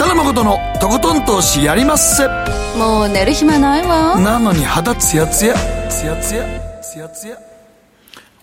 北野誠のとことん投資やりまっせ。もう寝る暇ないわ。なのに肌ツヤツヤ。ツヤツヤ。ツヤツヤ。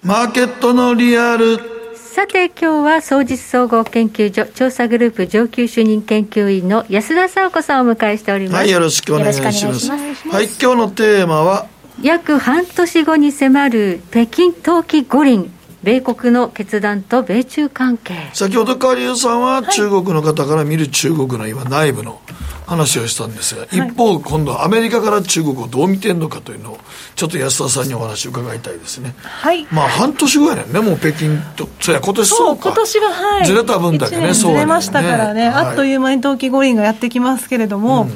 マーケットのリアル。さて今日は総実総合研究所調査グループ上級主任研究員の安田沙子さんをお迎えしております、はいよろしくお願いします。よろしくお願いします。はい今日のテーマは？約半年後に迫る北京冬季五輪米国の決断と米中関係。先ほどカリさんは中国の方から見る中国の今内部の話をしたんですが、一方今度はアメリカから中国をどう見てんのかというのをちょっと安田さんにお話を伺いたいですね。はい。まあ半年後やねんねもう北京とそや今年そ、そう今年が、はい。ずれた分だけねそうずれましたからね、はい。あっという間に冬季五輪がやってきますけれども、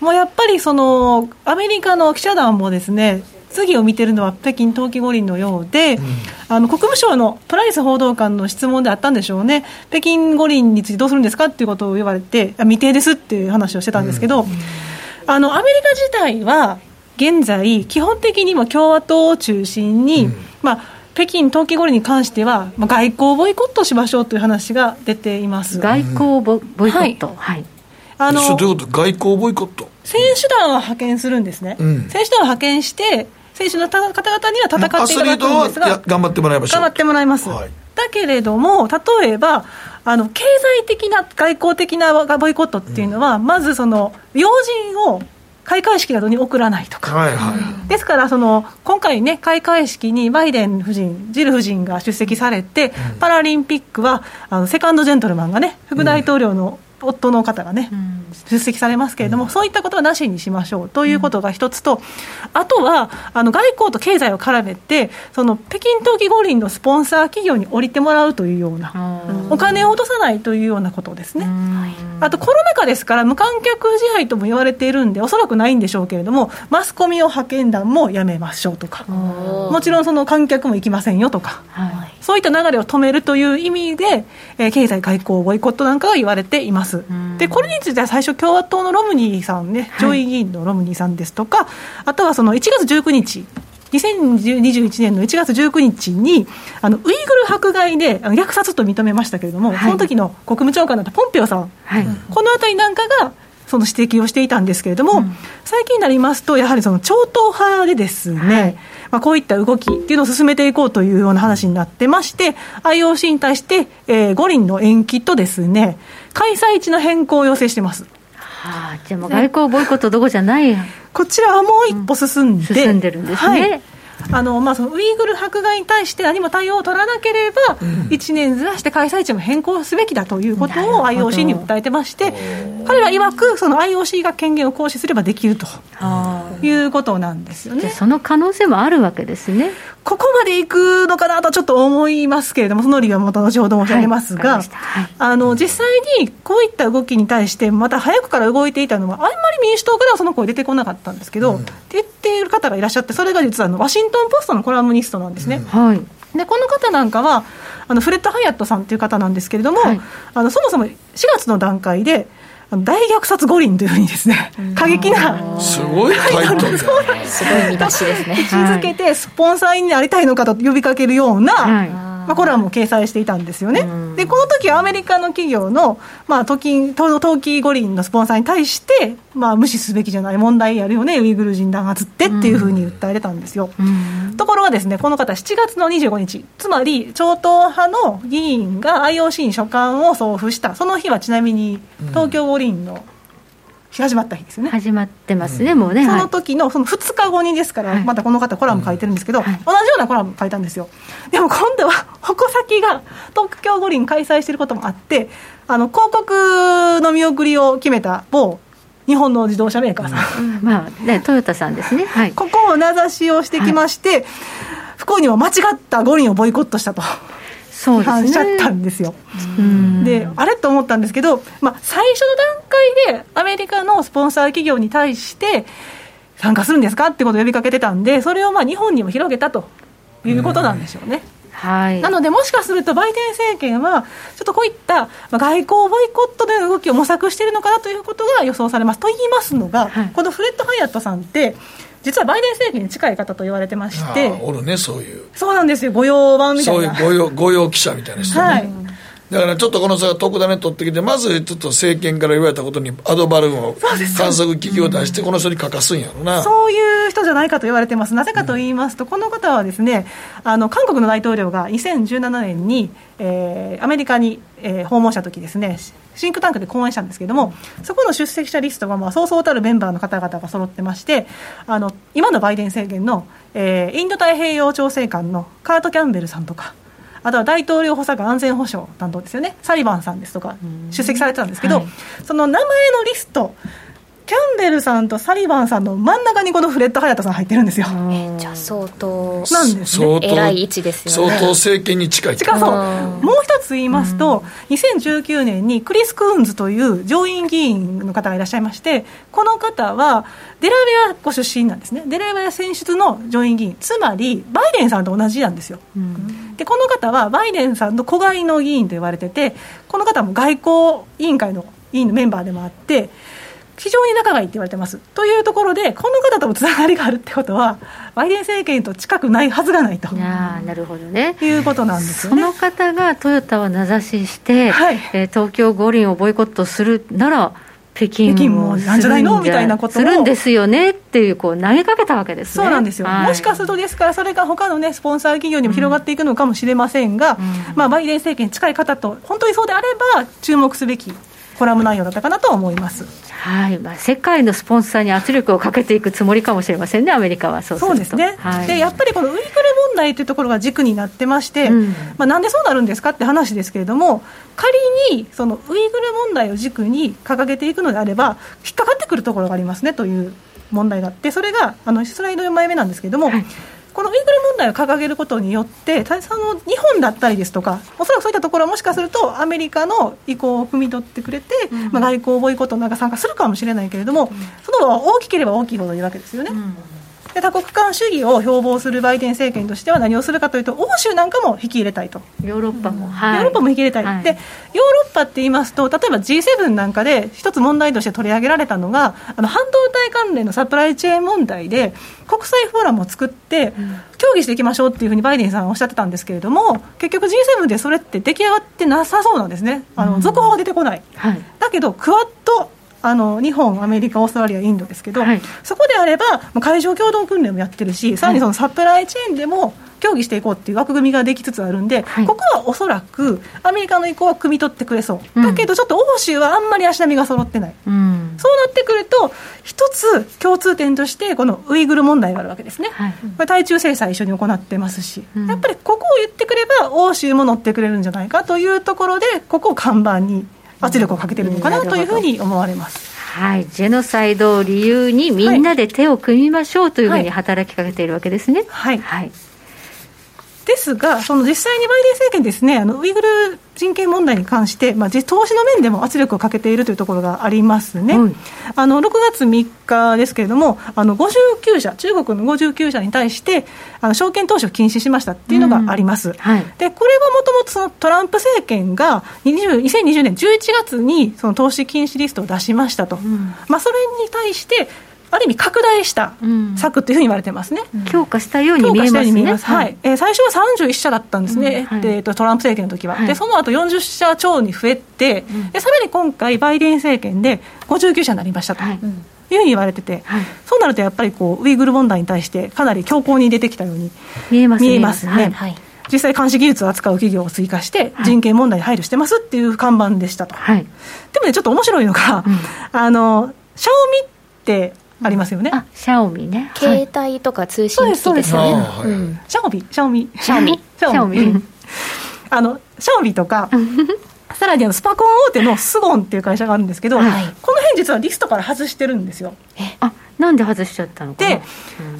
もうやっぱりその、アメリカの記者団もですね、次を見てるのは北京冬季五輪のようで、あの国務省のプライス報道官の質問であったんでしょうね、北京五輪についてどうするんですかっていうことを言われて、あ未定ですっていう話をしてたんですけど、あのアメリカ自体は現在、基本的にも共和党を中心に、まあ、北京冬季五輪に関しては、まあ、外交ボイコットしましょうという話が出ています。外交ボボイコット、はい。あのそれどういうこと外交ボイコット。選手団は派遣するんですね、うん。選手団を派遣して、選手の方々には戦っていただアスリートはくんですが、や頑張ってもらいましょう。頑張ってもらいます、はい。だけれども、例えば、あの経済的な、外交的なボイコットっていうのは、まずその要人を開会式などに送らないとか。はいはい。ですからその、今回ね、開会式にバイデン夫人、ジル夫人が出席されて、パラリンピックはあのセカンドジェントルマンがね、副大統領の夫の方がね、出席されますけれども、そういったことはなしにしましょうということが一つと、あとはあの外交と経済を絡めて、その北京冬季五輪のスポンサー企業に降りてもらうというような、お金を落とさないというようなことですね。あとコロナ禍ですから、無観客試合とも言われているんで、おそらくないんでしょうけれども、マスコミを派遣団もやめましょうとか、もちろんその観客も行きませんよとか、そういった流れを止めるという意味で、えー経済外交ボイコットなんかが言われています。で、これについては最初、共和党のロムニーさんね、上位議員のロムニーさんですとか、あとはその1月19日、2021年の1月19日に、あのウイグル迫害で虐殺と認めましたけれども、その時の国務長官だったポンペオさん、はい。このあたりなんかが、その指摘をしていたんですけれども、最近になりますと、やはりその超党派でですね、まあ、こういった動きっていうのを進めていこうというような話になってまして、IOC に対して、えー五輪の延期とですね、開催地の変更を要請してます。はあ、じゃあもう外交ボイコットどころじゃない、こちらはもう一歩進んで、進んでるんですね。はい。あのまあ、そのウイグル迫害に対して何も対応を取らなければ、1年ずらして開催地も変更すべきだということを IOC に訴えてまして、彼ら曰く、その IOC が権限を行使すればできるということなんですよね。でその可能性もあるわけですね。ここまで行くのかなとちょっと思いますけれども、その理由はまた後ほど申し上げますが、はいはいあの実際にこういった動きに対して、また早くから動いていたのは、あんまり民主党からはその声出てこなかったんですけど、って言っている方がいらっしゃって、それが実はあのワシントン・ポストのコラムニストなんですね。はい。でこの方なんかはあのフレッド・ハイアットさんという方なんですけれども、はいあのそもそも4月の段階で大虐殺五輪というふうにですね、過激な。すごいタイトルすごい見出しですね。位置づけて、スポンサーになりたいのかと呼びかけるような、はいまあ、コラムを掲載していたんですよね。で、この時はアメリカの企業の、まあ、冬季、冬冬季五輪のスポンサーに対して、まあ、無視すべきじゃない問題やるよね、ウイグル人弾圧ってっていうふうに訴えてたんですよ。ところがですね、この方、7月の25日、つまり超党派の議員が IOC に書簡を送付した、その日はちなみに東京五輪の始まった日ですよね。始まってますね、もうね。そはいの時のその2日後にですから、はいまたこの方、コラム書いてるんですけど、はい同じようなコラム書いたんですよ。でも今度は、矛先が東京五輪開催していることもあって、あの広告の見送りを決めた某日本の自動車メーカーさん、まあね、トヨタさんですね。はい。ここを名指しをしてきまして、不幸にも間違った五輪をボイコットしたと。批そうですね。判しちゃったんですよ。うんで、あれと思ったんですけど、まあ、最初の段階でアメリカのスポンサー企業に対して参加するんですかってことを呼びかけてたんで、それをまあ日本にも広げたということなんでしょうね。はい。なので、もしかするとバイデン政権は、ちょっとこういったまあ外交ボイコットでの動きを模索しているのかなということが予想されます。と言いますのが、はいこのフレッド・ハイアットさんって、実はバイデン政権に近い方と言われてましあて、あおるねそういう。そうなんですよ、御用版みたいな。そういう御用御用記者みたいな人ね、はいだからちょっとこのさ特ダネ取ってきてまずちょっと政権から言われたことにアドバルーンを観測機器を出してこの人に書かすんやろな、そういう人じゃないかと言われてます、なぜかと言いますと、この方はですねあの韓国の大統領が2017年に、えーアメリカに、えー訪問した時ですね、シンクタンクで講演したんですけれども、そこの出席者リストが、まあ、そうそうたるメンバーの方々が揃ってまして、あの今のバイデン政権の、えーインド太平洋調整官のカート・キャンベルさんとか。あとは大統領補佐官安全保障担当ですよね、サリバンさんですとか、出席されてたんですけど、はい。その名前のリスト、キャンベルさんとサリバンさんの真ん中にこのフレッド・ハヤトさん入ってるんですよ。じゃあ相当なんですね。偉い位置ですよね。相当政権に近い近そううん。もう一つ言いますと、2019年にクリス・クーンズという上院議員の方がいらっしゃいまして、この方はデラウェアご出身なんですね、デラウェア選出の上院議員、つまりバイデンさんと同じなんですよ。でこの方はバイデンさんの子飼いの議員と言われてて、この方も外交委員会の委員のメンバーでもあって、非常に仲がいいって言われてます。というところで、この方ともつながりがあるってことは、バイデン政権と近くないはずがないとああなるほどね。いうことなんですよね。その方がトヨタを名指しして、はいえー東京五輪をボイコットするなら、北京ももなんじゃないのみたいなことをするんですよねっていう、こう投げかけたわけですね。そうなんですよ、はいもしかするとですから、それが他のね、スポンサー企業にも広がっていくのかもしれませんが、まあ、バイデン政権に近い方と、本当にそうであれば、注目すべきコラム内容だったかなと思います。はい。まあ、世界のスポンサーに圧力をかけていくつもりかもしれませんね、アメリカは。そうですね、はい、でやっぱりこのウイグル問題というところが軸になってまして、うん。まあ、なんでそうなるんですかって話ですけれども、仮にそのウイグル問題を軸に掲げていくのであれば、引っかかってくるところがありますねという問題があって、それがあのスライド4枚目なんですけれども、はいこのウイグル問題を掲げることによって、たその日本だったりですとか、おそらくそういったところはもしかすると、アメリカの意向を汲み取ってくれて、まあ、外交ボイコットなんか参加するかもしれないけれども、その方が大きければ大きいほどいいわけですよね。で多国間主義を標榜するバイデン政権としては何をするかというと、欧州なんかも引き入れたいと。ヨーロッパも、はい。ヨーロッパも引き入れたい、はい。でヨーロッパって言いますと、例えば G7 なんかで一つ問題として取り上げられたのが、あの半導体関連のサプライチェーン問題で、国際フォーラムを作って、協議していきましょうっていうふうにバイデンさんおっしゃってたんですけれども、結局 G7 でそれって出来上がってなさそうなんですね、あの続報が出てこない。はい。だけど、クワッドあの日本、アメリカ、オーストラリア、インドですけど、はい。そこであれば、まあ海上共同訓練もやってるし、さらにそのサプライチェーンでも協議していこうっていう枠組みができつつあるんで、はい。ここはおそらくアメリカの意向は汲み取ってくれそう、うん。だけどちょっと欧州はあんまり足並みが揃ってない。うん。そうなってくると、一つ共通点として、このウイグル問題があるわけですね。はい。これ対中制裁一緒に行ってますし、うん。やっぱりここを言ってくれば、欧州も乗ってくれるんじゃないかというところで、ここを看板に圧力をかけてるのかなというふうに思われます。はい、ジェノサイドを理由にみんなで手を組みましょうというふうに働きかけているわけですね。はいはい。ですが、その実際にバイデン政権ですね、あのウイグル人権問題に関して、まあ、実投資の面でも圧力をかけているというところがありますね。はいあの6月3日ですけれども、あの59社、中国の59社に対して、あの証券投資を禁止しましたっていうのがあります。はいでこれはもとそのトランプ政権が20 2020年11月にその投資禁止リストを出しましたと、まあ、それに対して、ある意味、拡大した策というふうに言われてますね。強化したように見えますね。ように見えます、はい。えー最初は31社だったんですね、うん。はい。えーとトランプ政権の時は、はい。でその後40社超に増えて、でさらに今回、バイデン政権で59社になりましたと。はい。いうふうに言われてて、そうなるとやっぱりこうウイグル問題に対してかなり強硬に出てきたように見えます見えますね、はい実際、監視技術を扱う企業を追加して、人権問題に配慮してますっていう看板でしたと、はい。でもね、ちょっと面白いのが、あのシャオミってありますよね。あ、シャオミね。携帯とか通信機器ですよね。はいうん。シャオミ、シャオミ、シャオミ。シャオミ。シャオミ。あのシャオミとか、さらにあのスパコン大手のスゴンっていう会社があるんですけど、はいこの辺実はリストから外してるんですよ。あ、なんで外しちゃったのかな？で、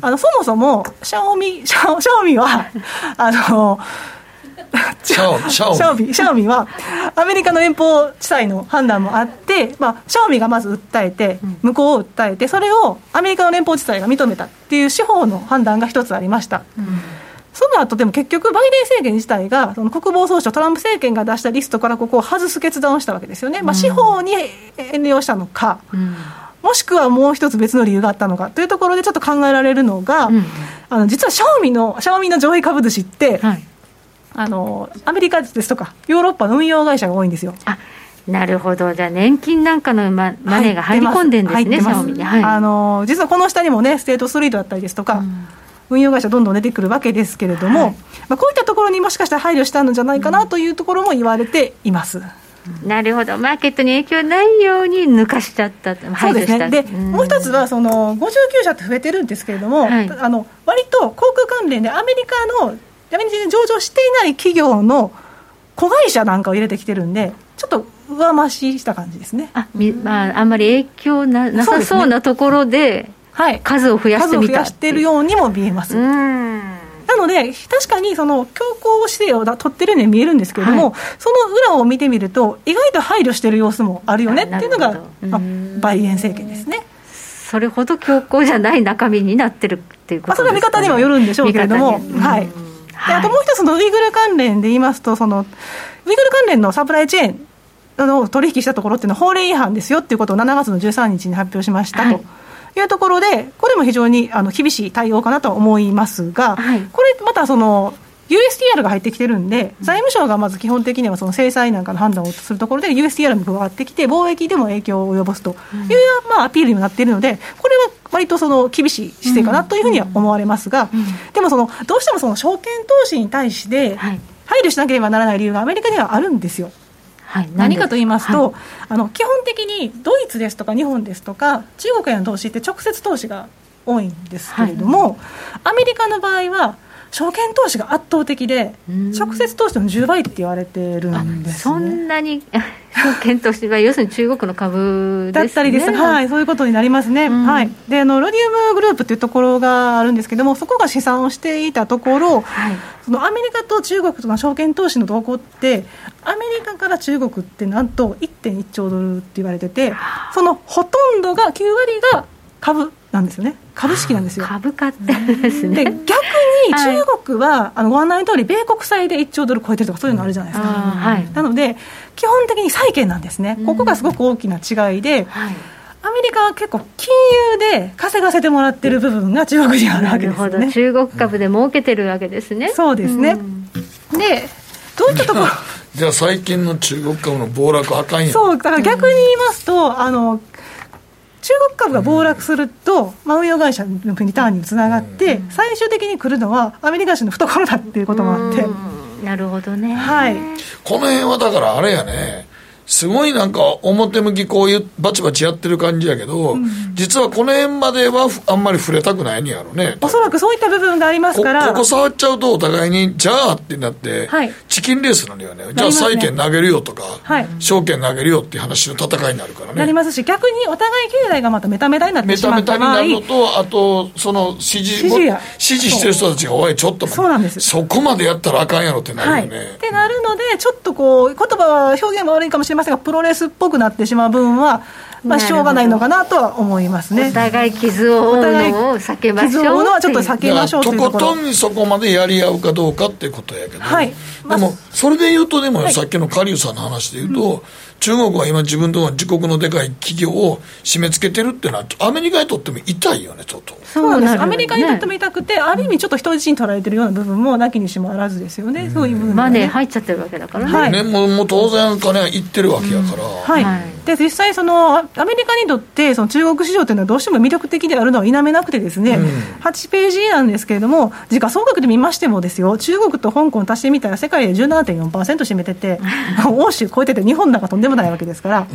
あのそもそもシャオミ、シャオシャオミは、あの、シャオミシャオミはアメリカの連邦地裁の判断もあって、まあ、シャオミがまず訴えて、向こうを訴えて、それをアメリカの連邦地裁が認めたっていう司法の判断が一つありました。その後でも結局、バイデン政権自体が、その国防総省、トランプ政権が出したリストからここを外す決断をしたわけですよね、まあ、司法に遠慮したのか、もしくはもう一つ別の理由があったのかというところでちょっと考えられるのが、あの実はシャオミの、シャオミの上位株主って、はい。あのアメリカですとか、ヨーロッパの運用会社が多いんですよ。あ、なるほど。じゃあ、年金なんかのママネーが入り込んでるんですね、入ってます。はい。あの実はこの下にもね、ステートストリートだったりですとか、運用会社どんどん出てくるわけですけれども、まあ、こういったところにもしかしたら配慮したのじゃないかなというところも言われています。なるほど。マーケットに影響ないように抜かしちゃった。そう。ですねで、んもう一つはその59社って増えてるんですけれども、はいあの割と航空関連でアメリカのアメリカに上場していない企業の子会社なんかを入れてきてるんで、ちょっと上増しした感じですね。あ、みまあ、あんまり影響ななさそうなところで、はい、数を増やしてみたやしているようにも見えます。うん。なので、確かにその強硬姿勢をだ取ってるように見えるんですけれども、はその裏を見てみると、意外と配慮してる様子もあるよねっていうのがバイデン政権ですね。それほど強硬じゃない中身になってるっていうこまあ、そとですか、ね、れは見方にもよるんでしょうけれども、はい。うんであともう一つのウイグル関連で言いますと、そのウイグル関連のサプライチェーンの取引したところっていうのは法令違反ですよっていうことを7月の13日に発表しましたはいと。いうところで、これも非常にあの厳しい対応かなとは思いますが、はい。これまたその USTR が入ってきてるんで、財務省がまず基本的にはその制裁なんかの判断をするところで、USTR も加わってきて、貿易でも影響を及ぼすという、まあ、アピールにもなっているので、これは割とその厳しい姿勢かなというふうには思われますが、でもその、どうしてもその証券投資に対して、はい。配慮しなければならない理由がアメリカにはあるんですよ。はい、何かと言いますと、はい。あの基本的にドイツですとか日本ですとか中国への投資って直接投資が多いんですけれども、アメリカの場合は証券投資が圧倒的で直接投資の10倍って言われてるんです、ね、そんなに 証券としては要するに中国の株ね、だったりです、はい、そういうことになりますね、うん。はい、であのロディウムグループというところがあるんですけども、そこが試算をしていたところ、はい。そのアメリカと中国との証券投資の動向って、アメリカから中国ってなんと1.1兆ドルって言われてて、そのほとんどが9割が株なんですよね、株式なんですよ。株価ですね。で逆に中国は、あのご案内の通り、米国債で1兆ドル超えてるとか、そういうのあるじゃないですか。はい。なので、基本的に債券なんですね、ここがすごく大きな違いで、はい。アメリカは結構、金融で稼がせてもらってる部分が中国にあるわけですよね。中国株で儲けてるわけですね。そうですね、ん。でどういったところじゃあ最近の中国株の暴落あかんやん。そうだから逆に言いますと、あの中国株が暴落すると、まあ、運用会社のリターンにもつながって、最終的に来るのはアメリカ人の懐だっていうこともあって、うん。なるほどね。はい、この辺はだからあれやねすごいなんか表向きこういうバチバチやってる感じやけど、実はこの辺まではふあんまり触れたくないんやろね。おそらくそういった部分がありますこから、ここ触っちゃうとお互いにじゃあってなって、はい。チキンレースなのよね。じゃあ債券投げるよとか、はい。証券投げるよっていう話の戦いになるからね。なりますし、逆にお互い経済がまたメタメタになってメしまった場合タメタになるのと、あと、その支持支持や。支持してる人たちが、おい、ちょっとそうなんです。そこまでやったらあかんやろってなはい、るよね。ってなるので、ちょっとこう、言葉は表現は悪いかもしれませんが、プロレスっぽくなってしまう部分はまあ、しょうがないのかなとは思いますね。お互い傷を負うのを避けましょう傷を負うのはちょっと避けましょうというととことんそこまでやり合うかどうかっていうことやけど、はいまあでもそれで言うとでも、はいさっきのカリュウさんの話で言うと、中国は今自分の自国のでかい企業を締め付けてるっていうのはアメリカにとっても痛いよねちょっと。そうです。ねアメリカにとっても痛くて、ある意味ちょっと人質に取られてるような部分もなきにしもあらずですよね、そういう部分ね。マネー入っちゃってるわけだからね、はい。ね、もうもう当然金はいってるわけやから、はい。はいで実際その、アアメリカにとってその中国市場というのはどうしても魅力的であるのは否めなくて、ですね、8ページなんですけれども、時価総額で見ましても、ですよ。中国と香港足してみたら、世界で17.4%占めてて、欧州超えてて、日本なんかとんでもないわけですから。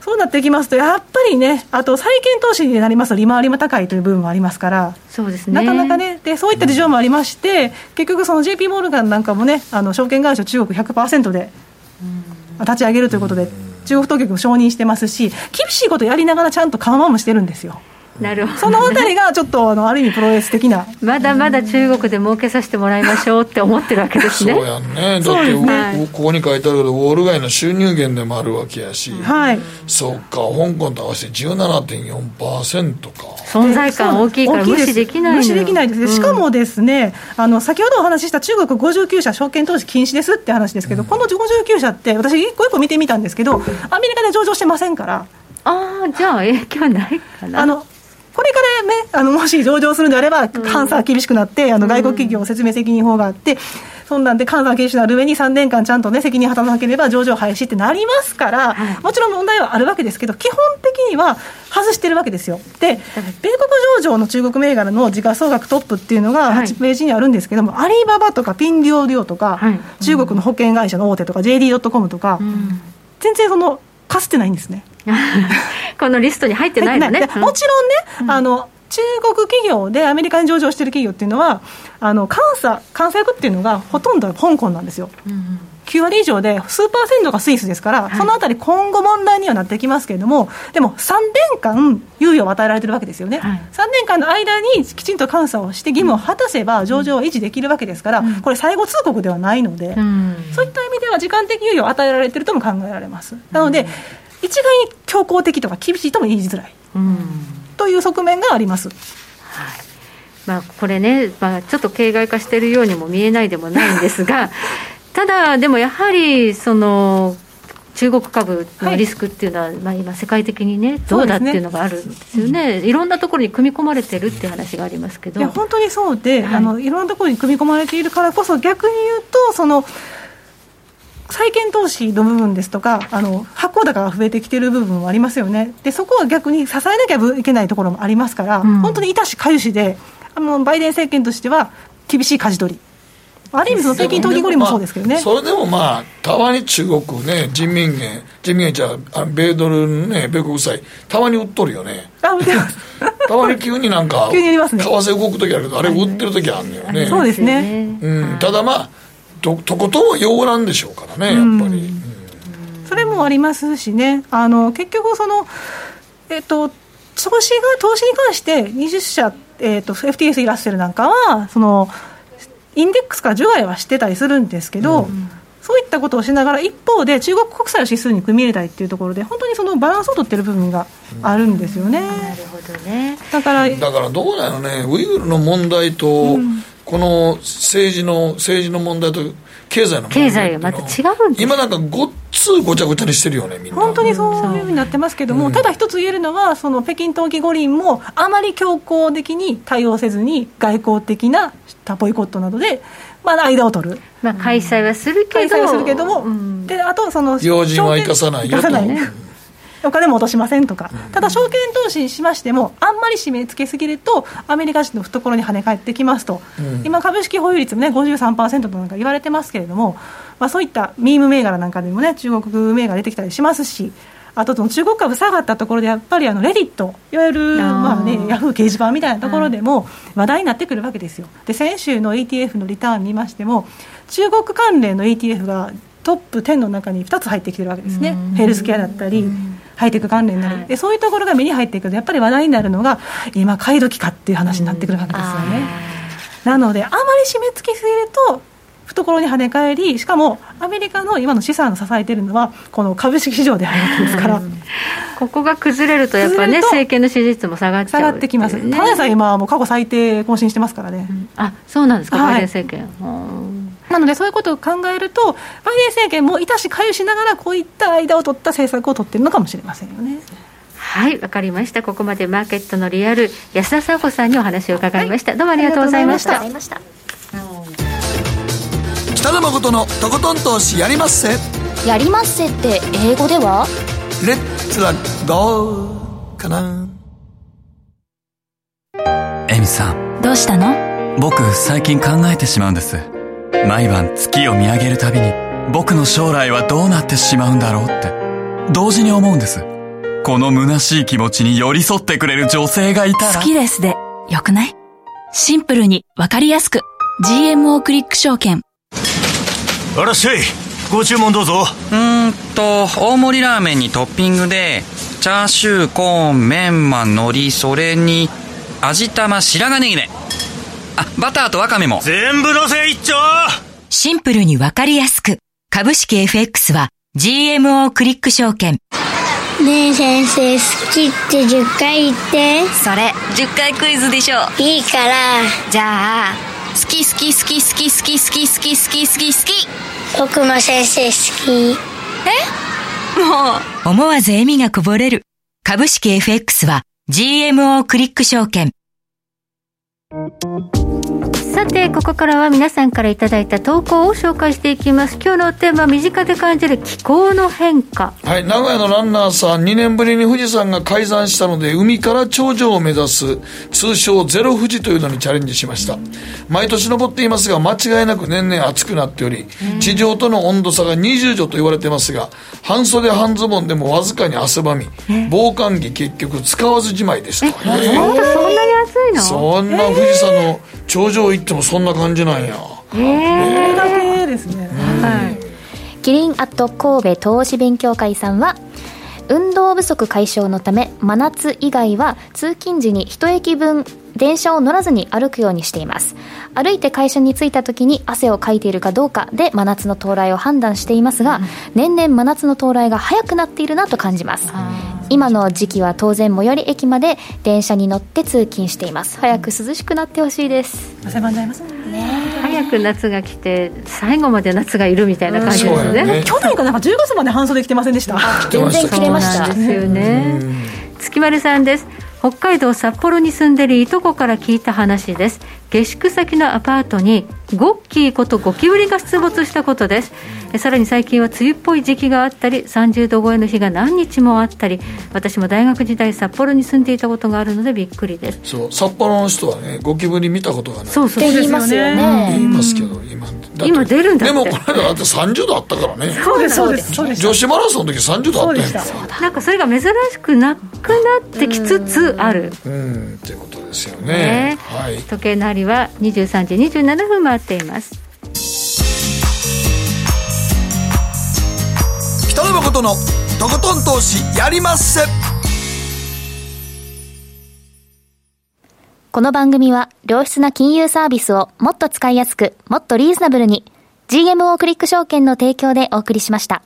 そうなってきますと、やっぱりね、あと債券投資になりますと、利回りも高いという部分もありますから、そうですねなかなかねで、そういった事情もありまして、結局、その JP モルガンなんかもね、あの証券会社、中国100%で立ち上げるということで、中国当局も承認してますし、厳しいことやりながらちゃんと緩和もしてるんですよ。なるほど、そのあたりがちょっとあのある意味プロレス的な。まだまだ中国で儲けさせてもらいましょうって思ってるわけですね。そうやんね。だって、ここに書いてあるけどウォール街の収入源でもあるわけやし、はい。そっか香港と合わせて17.4%か。存在感大きいから無視できない無視できないです、うん。しかもですねあの先ほどお話しした中国59社証券投資禁止ですって話ですけど、この59社って私一個一個見てみたんですけどアメリカで上場してませんから。ああじゃあ影響ないかな。あのこれからね、あのもし上場するんであれば、監査が厳しくなって、あの外国企業説明責任法があって、そんなんで監査が厳しくなる上に3年間ちゃんとね、責任果たさなければ上場廃止ってなりますから、もちろん問題はあるわけですけど、基本的には外してるわけですよ。で、米国上場の中国銘柄の時価総額トップっていうのがはい。8ページにあるんですけども、アリババとかピンディオディオとか、はい。中国の保険会社の大手とか、JD.com とか、全然その、かすってないんですね。このリストに入ってないのね。でもちろんね、あの中国企業でアメリカに上場している企業っていうのは、あの監査、監査役っていうのがほとんどは香港なんですよ。9割以上で、数パーセントがスイスですから、そのあたり、今後問題にはなってきますけれども、でも3年間、猶予を与えられてるわけですよね、はい。3年間の間にきちんと監査をして、義務を果たせば、上場は維持できるわけですから、これ、最後通告ではないので、うん。そういった意味では、時間的猶予を与えられているとも考えられます。なので一概に強硬的とか厳しいとも言いづらい。うん。という側面があります。まあ、これね、まあ、ちょっと形骸化しているようにも見えないでもないんですが、ただ、でもやはりその中国株のリスクっていうのは、まあ、今、世界的にね、どうだっていうのがあるんですよね、いろんなところに組み込まれてるっていう話がありますけど。本当にそうで、はい。い、あのいろんなところに組み込まれているからこそ逆に言うとその債券投資の部分ですとかあの発行高が増えてきている部分もありますよね。でそこは逆に支えなきゃいけないところもありますから、うん。本当にいたしかゆしであのバイデン政権としては厳しい舵取りある意味その政権投機後にもそうですけどね。それでもまあ、たまに中国ね、人民元、人民元じゃあ、あ米ドルのね、米国債、たまに売っとるよね。あ見てます。たまに急になんか、急にやりますね。為替動くときあるけど、あれ売ってるときあるんだよね。そうですね。うん、ただまあ、ととことんは用なんでしょうからね、やっぱり。うん。それもありますしね、あの結局その、えっと、投資が投資に関して20社、えっと、FTSE ラッセルなんかはその、インデックスから除外はしてたりするんですけど、そういったことをしながら、一方で中国国債を指数に組み入れたいっていうところで、本当にそのバランスを取ってる部分があるんですよね。なるほどね。だからだからどうなのね、ウイグルの問題と、この政治の、政治の問題と経済の問題経済がまた違うんです。今なんかごっつごちゃごちゃにしてるよね、みんな。本当にそういうふうになってますけども、ただ一つ言えるのは、その北京冬季五輪もあまり強硬的に対応せずに、外交的なボイコットなどで、まあ、間を取る、まあ、開催はするけど、開催はするけども、うん。であとその、要人は生かさないよと。生かさない。ねお金も落としませんとか、ただ証券投資にしましても、あんまり締め付けすぎると、アメリカ人の懐に跳ね返ってきますと、今、株式保有率もね、53%となんか言われてますけれども、まあ、そういったミーム銘柄なんかでもね、中国銘柄出てきたりしますし、あとその中国株下がったところで、やっぱりあのレディット、いわゆるまあ、ね、ヤフー掲示板みたいなところでも話題になってくるわけですよ。で先週の ETF のリターン見ましても、中国関連の ETF がトップ10の中に2つ入ってきてるわけですね、ヘルスケアだったり、ハイテク関連なり、でそういうところが目に入っていくと、やっぱり話題になるのが、今、買い時かっていう話になってくるわけですよね。なので、あまり締め付けすぎると、懐に跳ね返りしかもアメリカの今の資産を支えているのはこの株式市場であるわけですから。ここが崩れるとやっぱね政権の支持率も下がっちゃう、下がってきます。たださん今はもう過去最低更新してますからね、うん、あそうなんですか、バイデン政権。なのでそういうことを考えるとバイデン政権もいたしかゆしながらこういった間を取った政策を取っているのかもしれませんよね。はいわかりました。ここまでマーケットのリアル安田沙子さんにお話を伺いました、はい、どうもありがとうございました北野誠のとことん投資やりまっせ。やりまっせって英語では？レッツラゴーかな。エミさん。どうしたの？僕最近考えてしまうんです。毎晩月を見上げるたびに僕の将来はどうなってしまうんだろうって。同時に思うんです。この虚しい気持ちに寄り添ってくれる女性がいたら。好きですで。よくない？シンプルにわかりやすく。GMO クリック証券あらっしゃい。ご注文どうぞ。うーんと大盛りラーメンにトッピングでチャーシューコーンメンマ海苔それに味玉白髪ネギねあバターとワカメも。全部のせ一丁。シンプルにわかりやすく。株式 FX は GMO クリック証券。ねえ先生好きって10回言って。それ10回クイズでしょ。いいから。じゃあ好き好き好き好き好き好き好き好き好き好き僕も先生好きえもう思わず笑みがこぼれる株式 FX は GMO クリック証券さてここからは皆さんからいただいた投稿を紹介していきます。今日のテーマ身近で感じる気候の変化。はい名古屋のランナーさん2年ぶりに富士山が開山したので海から頂上を目指す通称ゼロ富士というのにチャレンジしました。毎年登っていますが間違いなく年々暑くなっており地上との温度差が20度と言われてますが半袖半ズボンでもわずかに汗ばみ防寒着結局使わずじまいでした。え本当そんなに暑いの？そんな富士山の頂上行ってもそんな感じなんや。へえだけですね、はい、キリンアット神戸投資勉強会さんは運動不足解消のため真夏以外は通勤時に一駅分電車を乗らずに歩くようにしています。歩いて会社に着いた時に汗をかいているかどうかで真夏の到来を判断していますが、うん、年々真夏の到来が早くなっているなと感じます。今の時期は当然最寄り駅まで電車に乗って通勤しています。早く涼しくなってほしいです。汗ばんじゃいますね。早く夏が来て最後まで夏がいるみたいな感じですね。ね、去年かなんか10月まで半袖着てませんでした？全然着れました。ですよね。月丸さんです北海道札幌に住んでるいとこから聞いた話です。下宿先のアパートにゴッキーことゴキブリが出没したことです。さらに最近は梅雨っぽい時期があったり30度超えの日が何日もあったり私も大学時代札幌に住んでいたことがあるのでびっくりです。そう札幌の人はねゴキブリ見たことがない。そうそう言いますよね。言いますけど今今出るんだでもこの間だって30度あったからね。そうですそうです女子マラソンの時30度あったやんなんかそれが珍しくなくなってきつつある。うんっていうことですよね、ね、はい、時計の針は23時27分回っています。北野誠のとことん投資やりまっせこの番組は良質な金融サービスをもっと使いやすくもっとリーズナブルに GMO クリック証券の提供でお送りしました。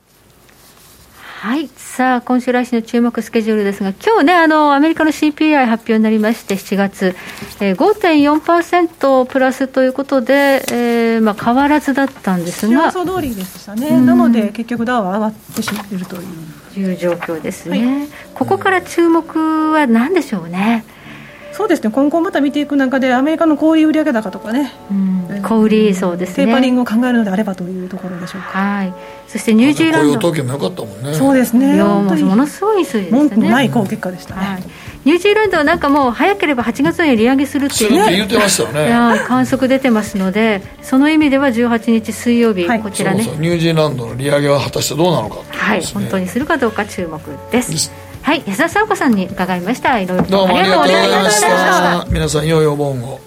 はい。さあ今週来週の注目スケジュールですが今日ねあのアメリカの CPI 発表になりまして7月、えー、5.4%プラスということで、えーまあ、変わらずだったんですが。予想通りでしたね、なので結局ダウは上がってしまっているという。いう状況ですね、はい、ここから注目は何でしょうねそうですね。今後また見ていく中でアメリカの小売売上高とかね、うん、小売そうですね。テーパリングを考えるのであればというところでしょうか。はい。そしてニュージーランド雇用統計も良かったもんね。そうですね。ものすごい数字でしたね。文句ない好結果でしたね、はい。ニュージーランドはなんかもう早ければ8月に利上げするっていう、ね、言ってましたよね。観測出てますのでその意味では18日水曜日、はい、こちらね。ニュージーランドの利上げは果たしてどうなのか、ね、はい。本当にするかどうか注目ですはい安田沙子さんに伺いました。いろいろどうもありがとうございました。皆さん良いお盆を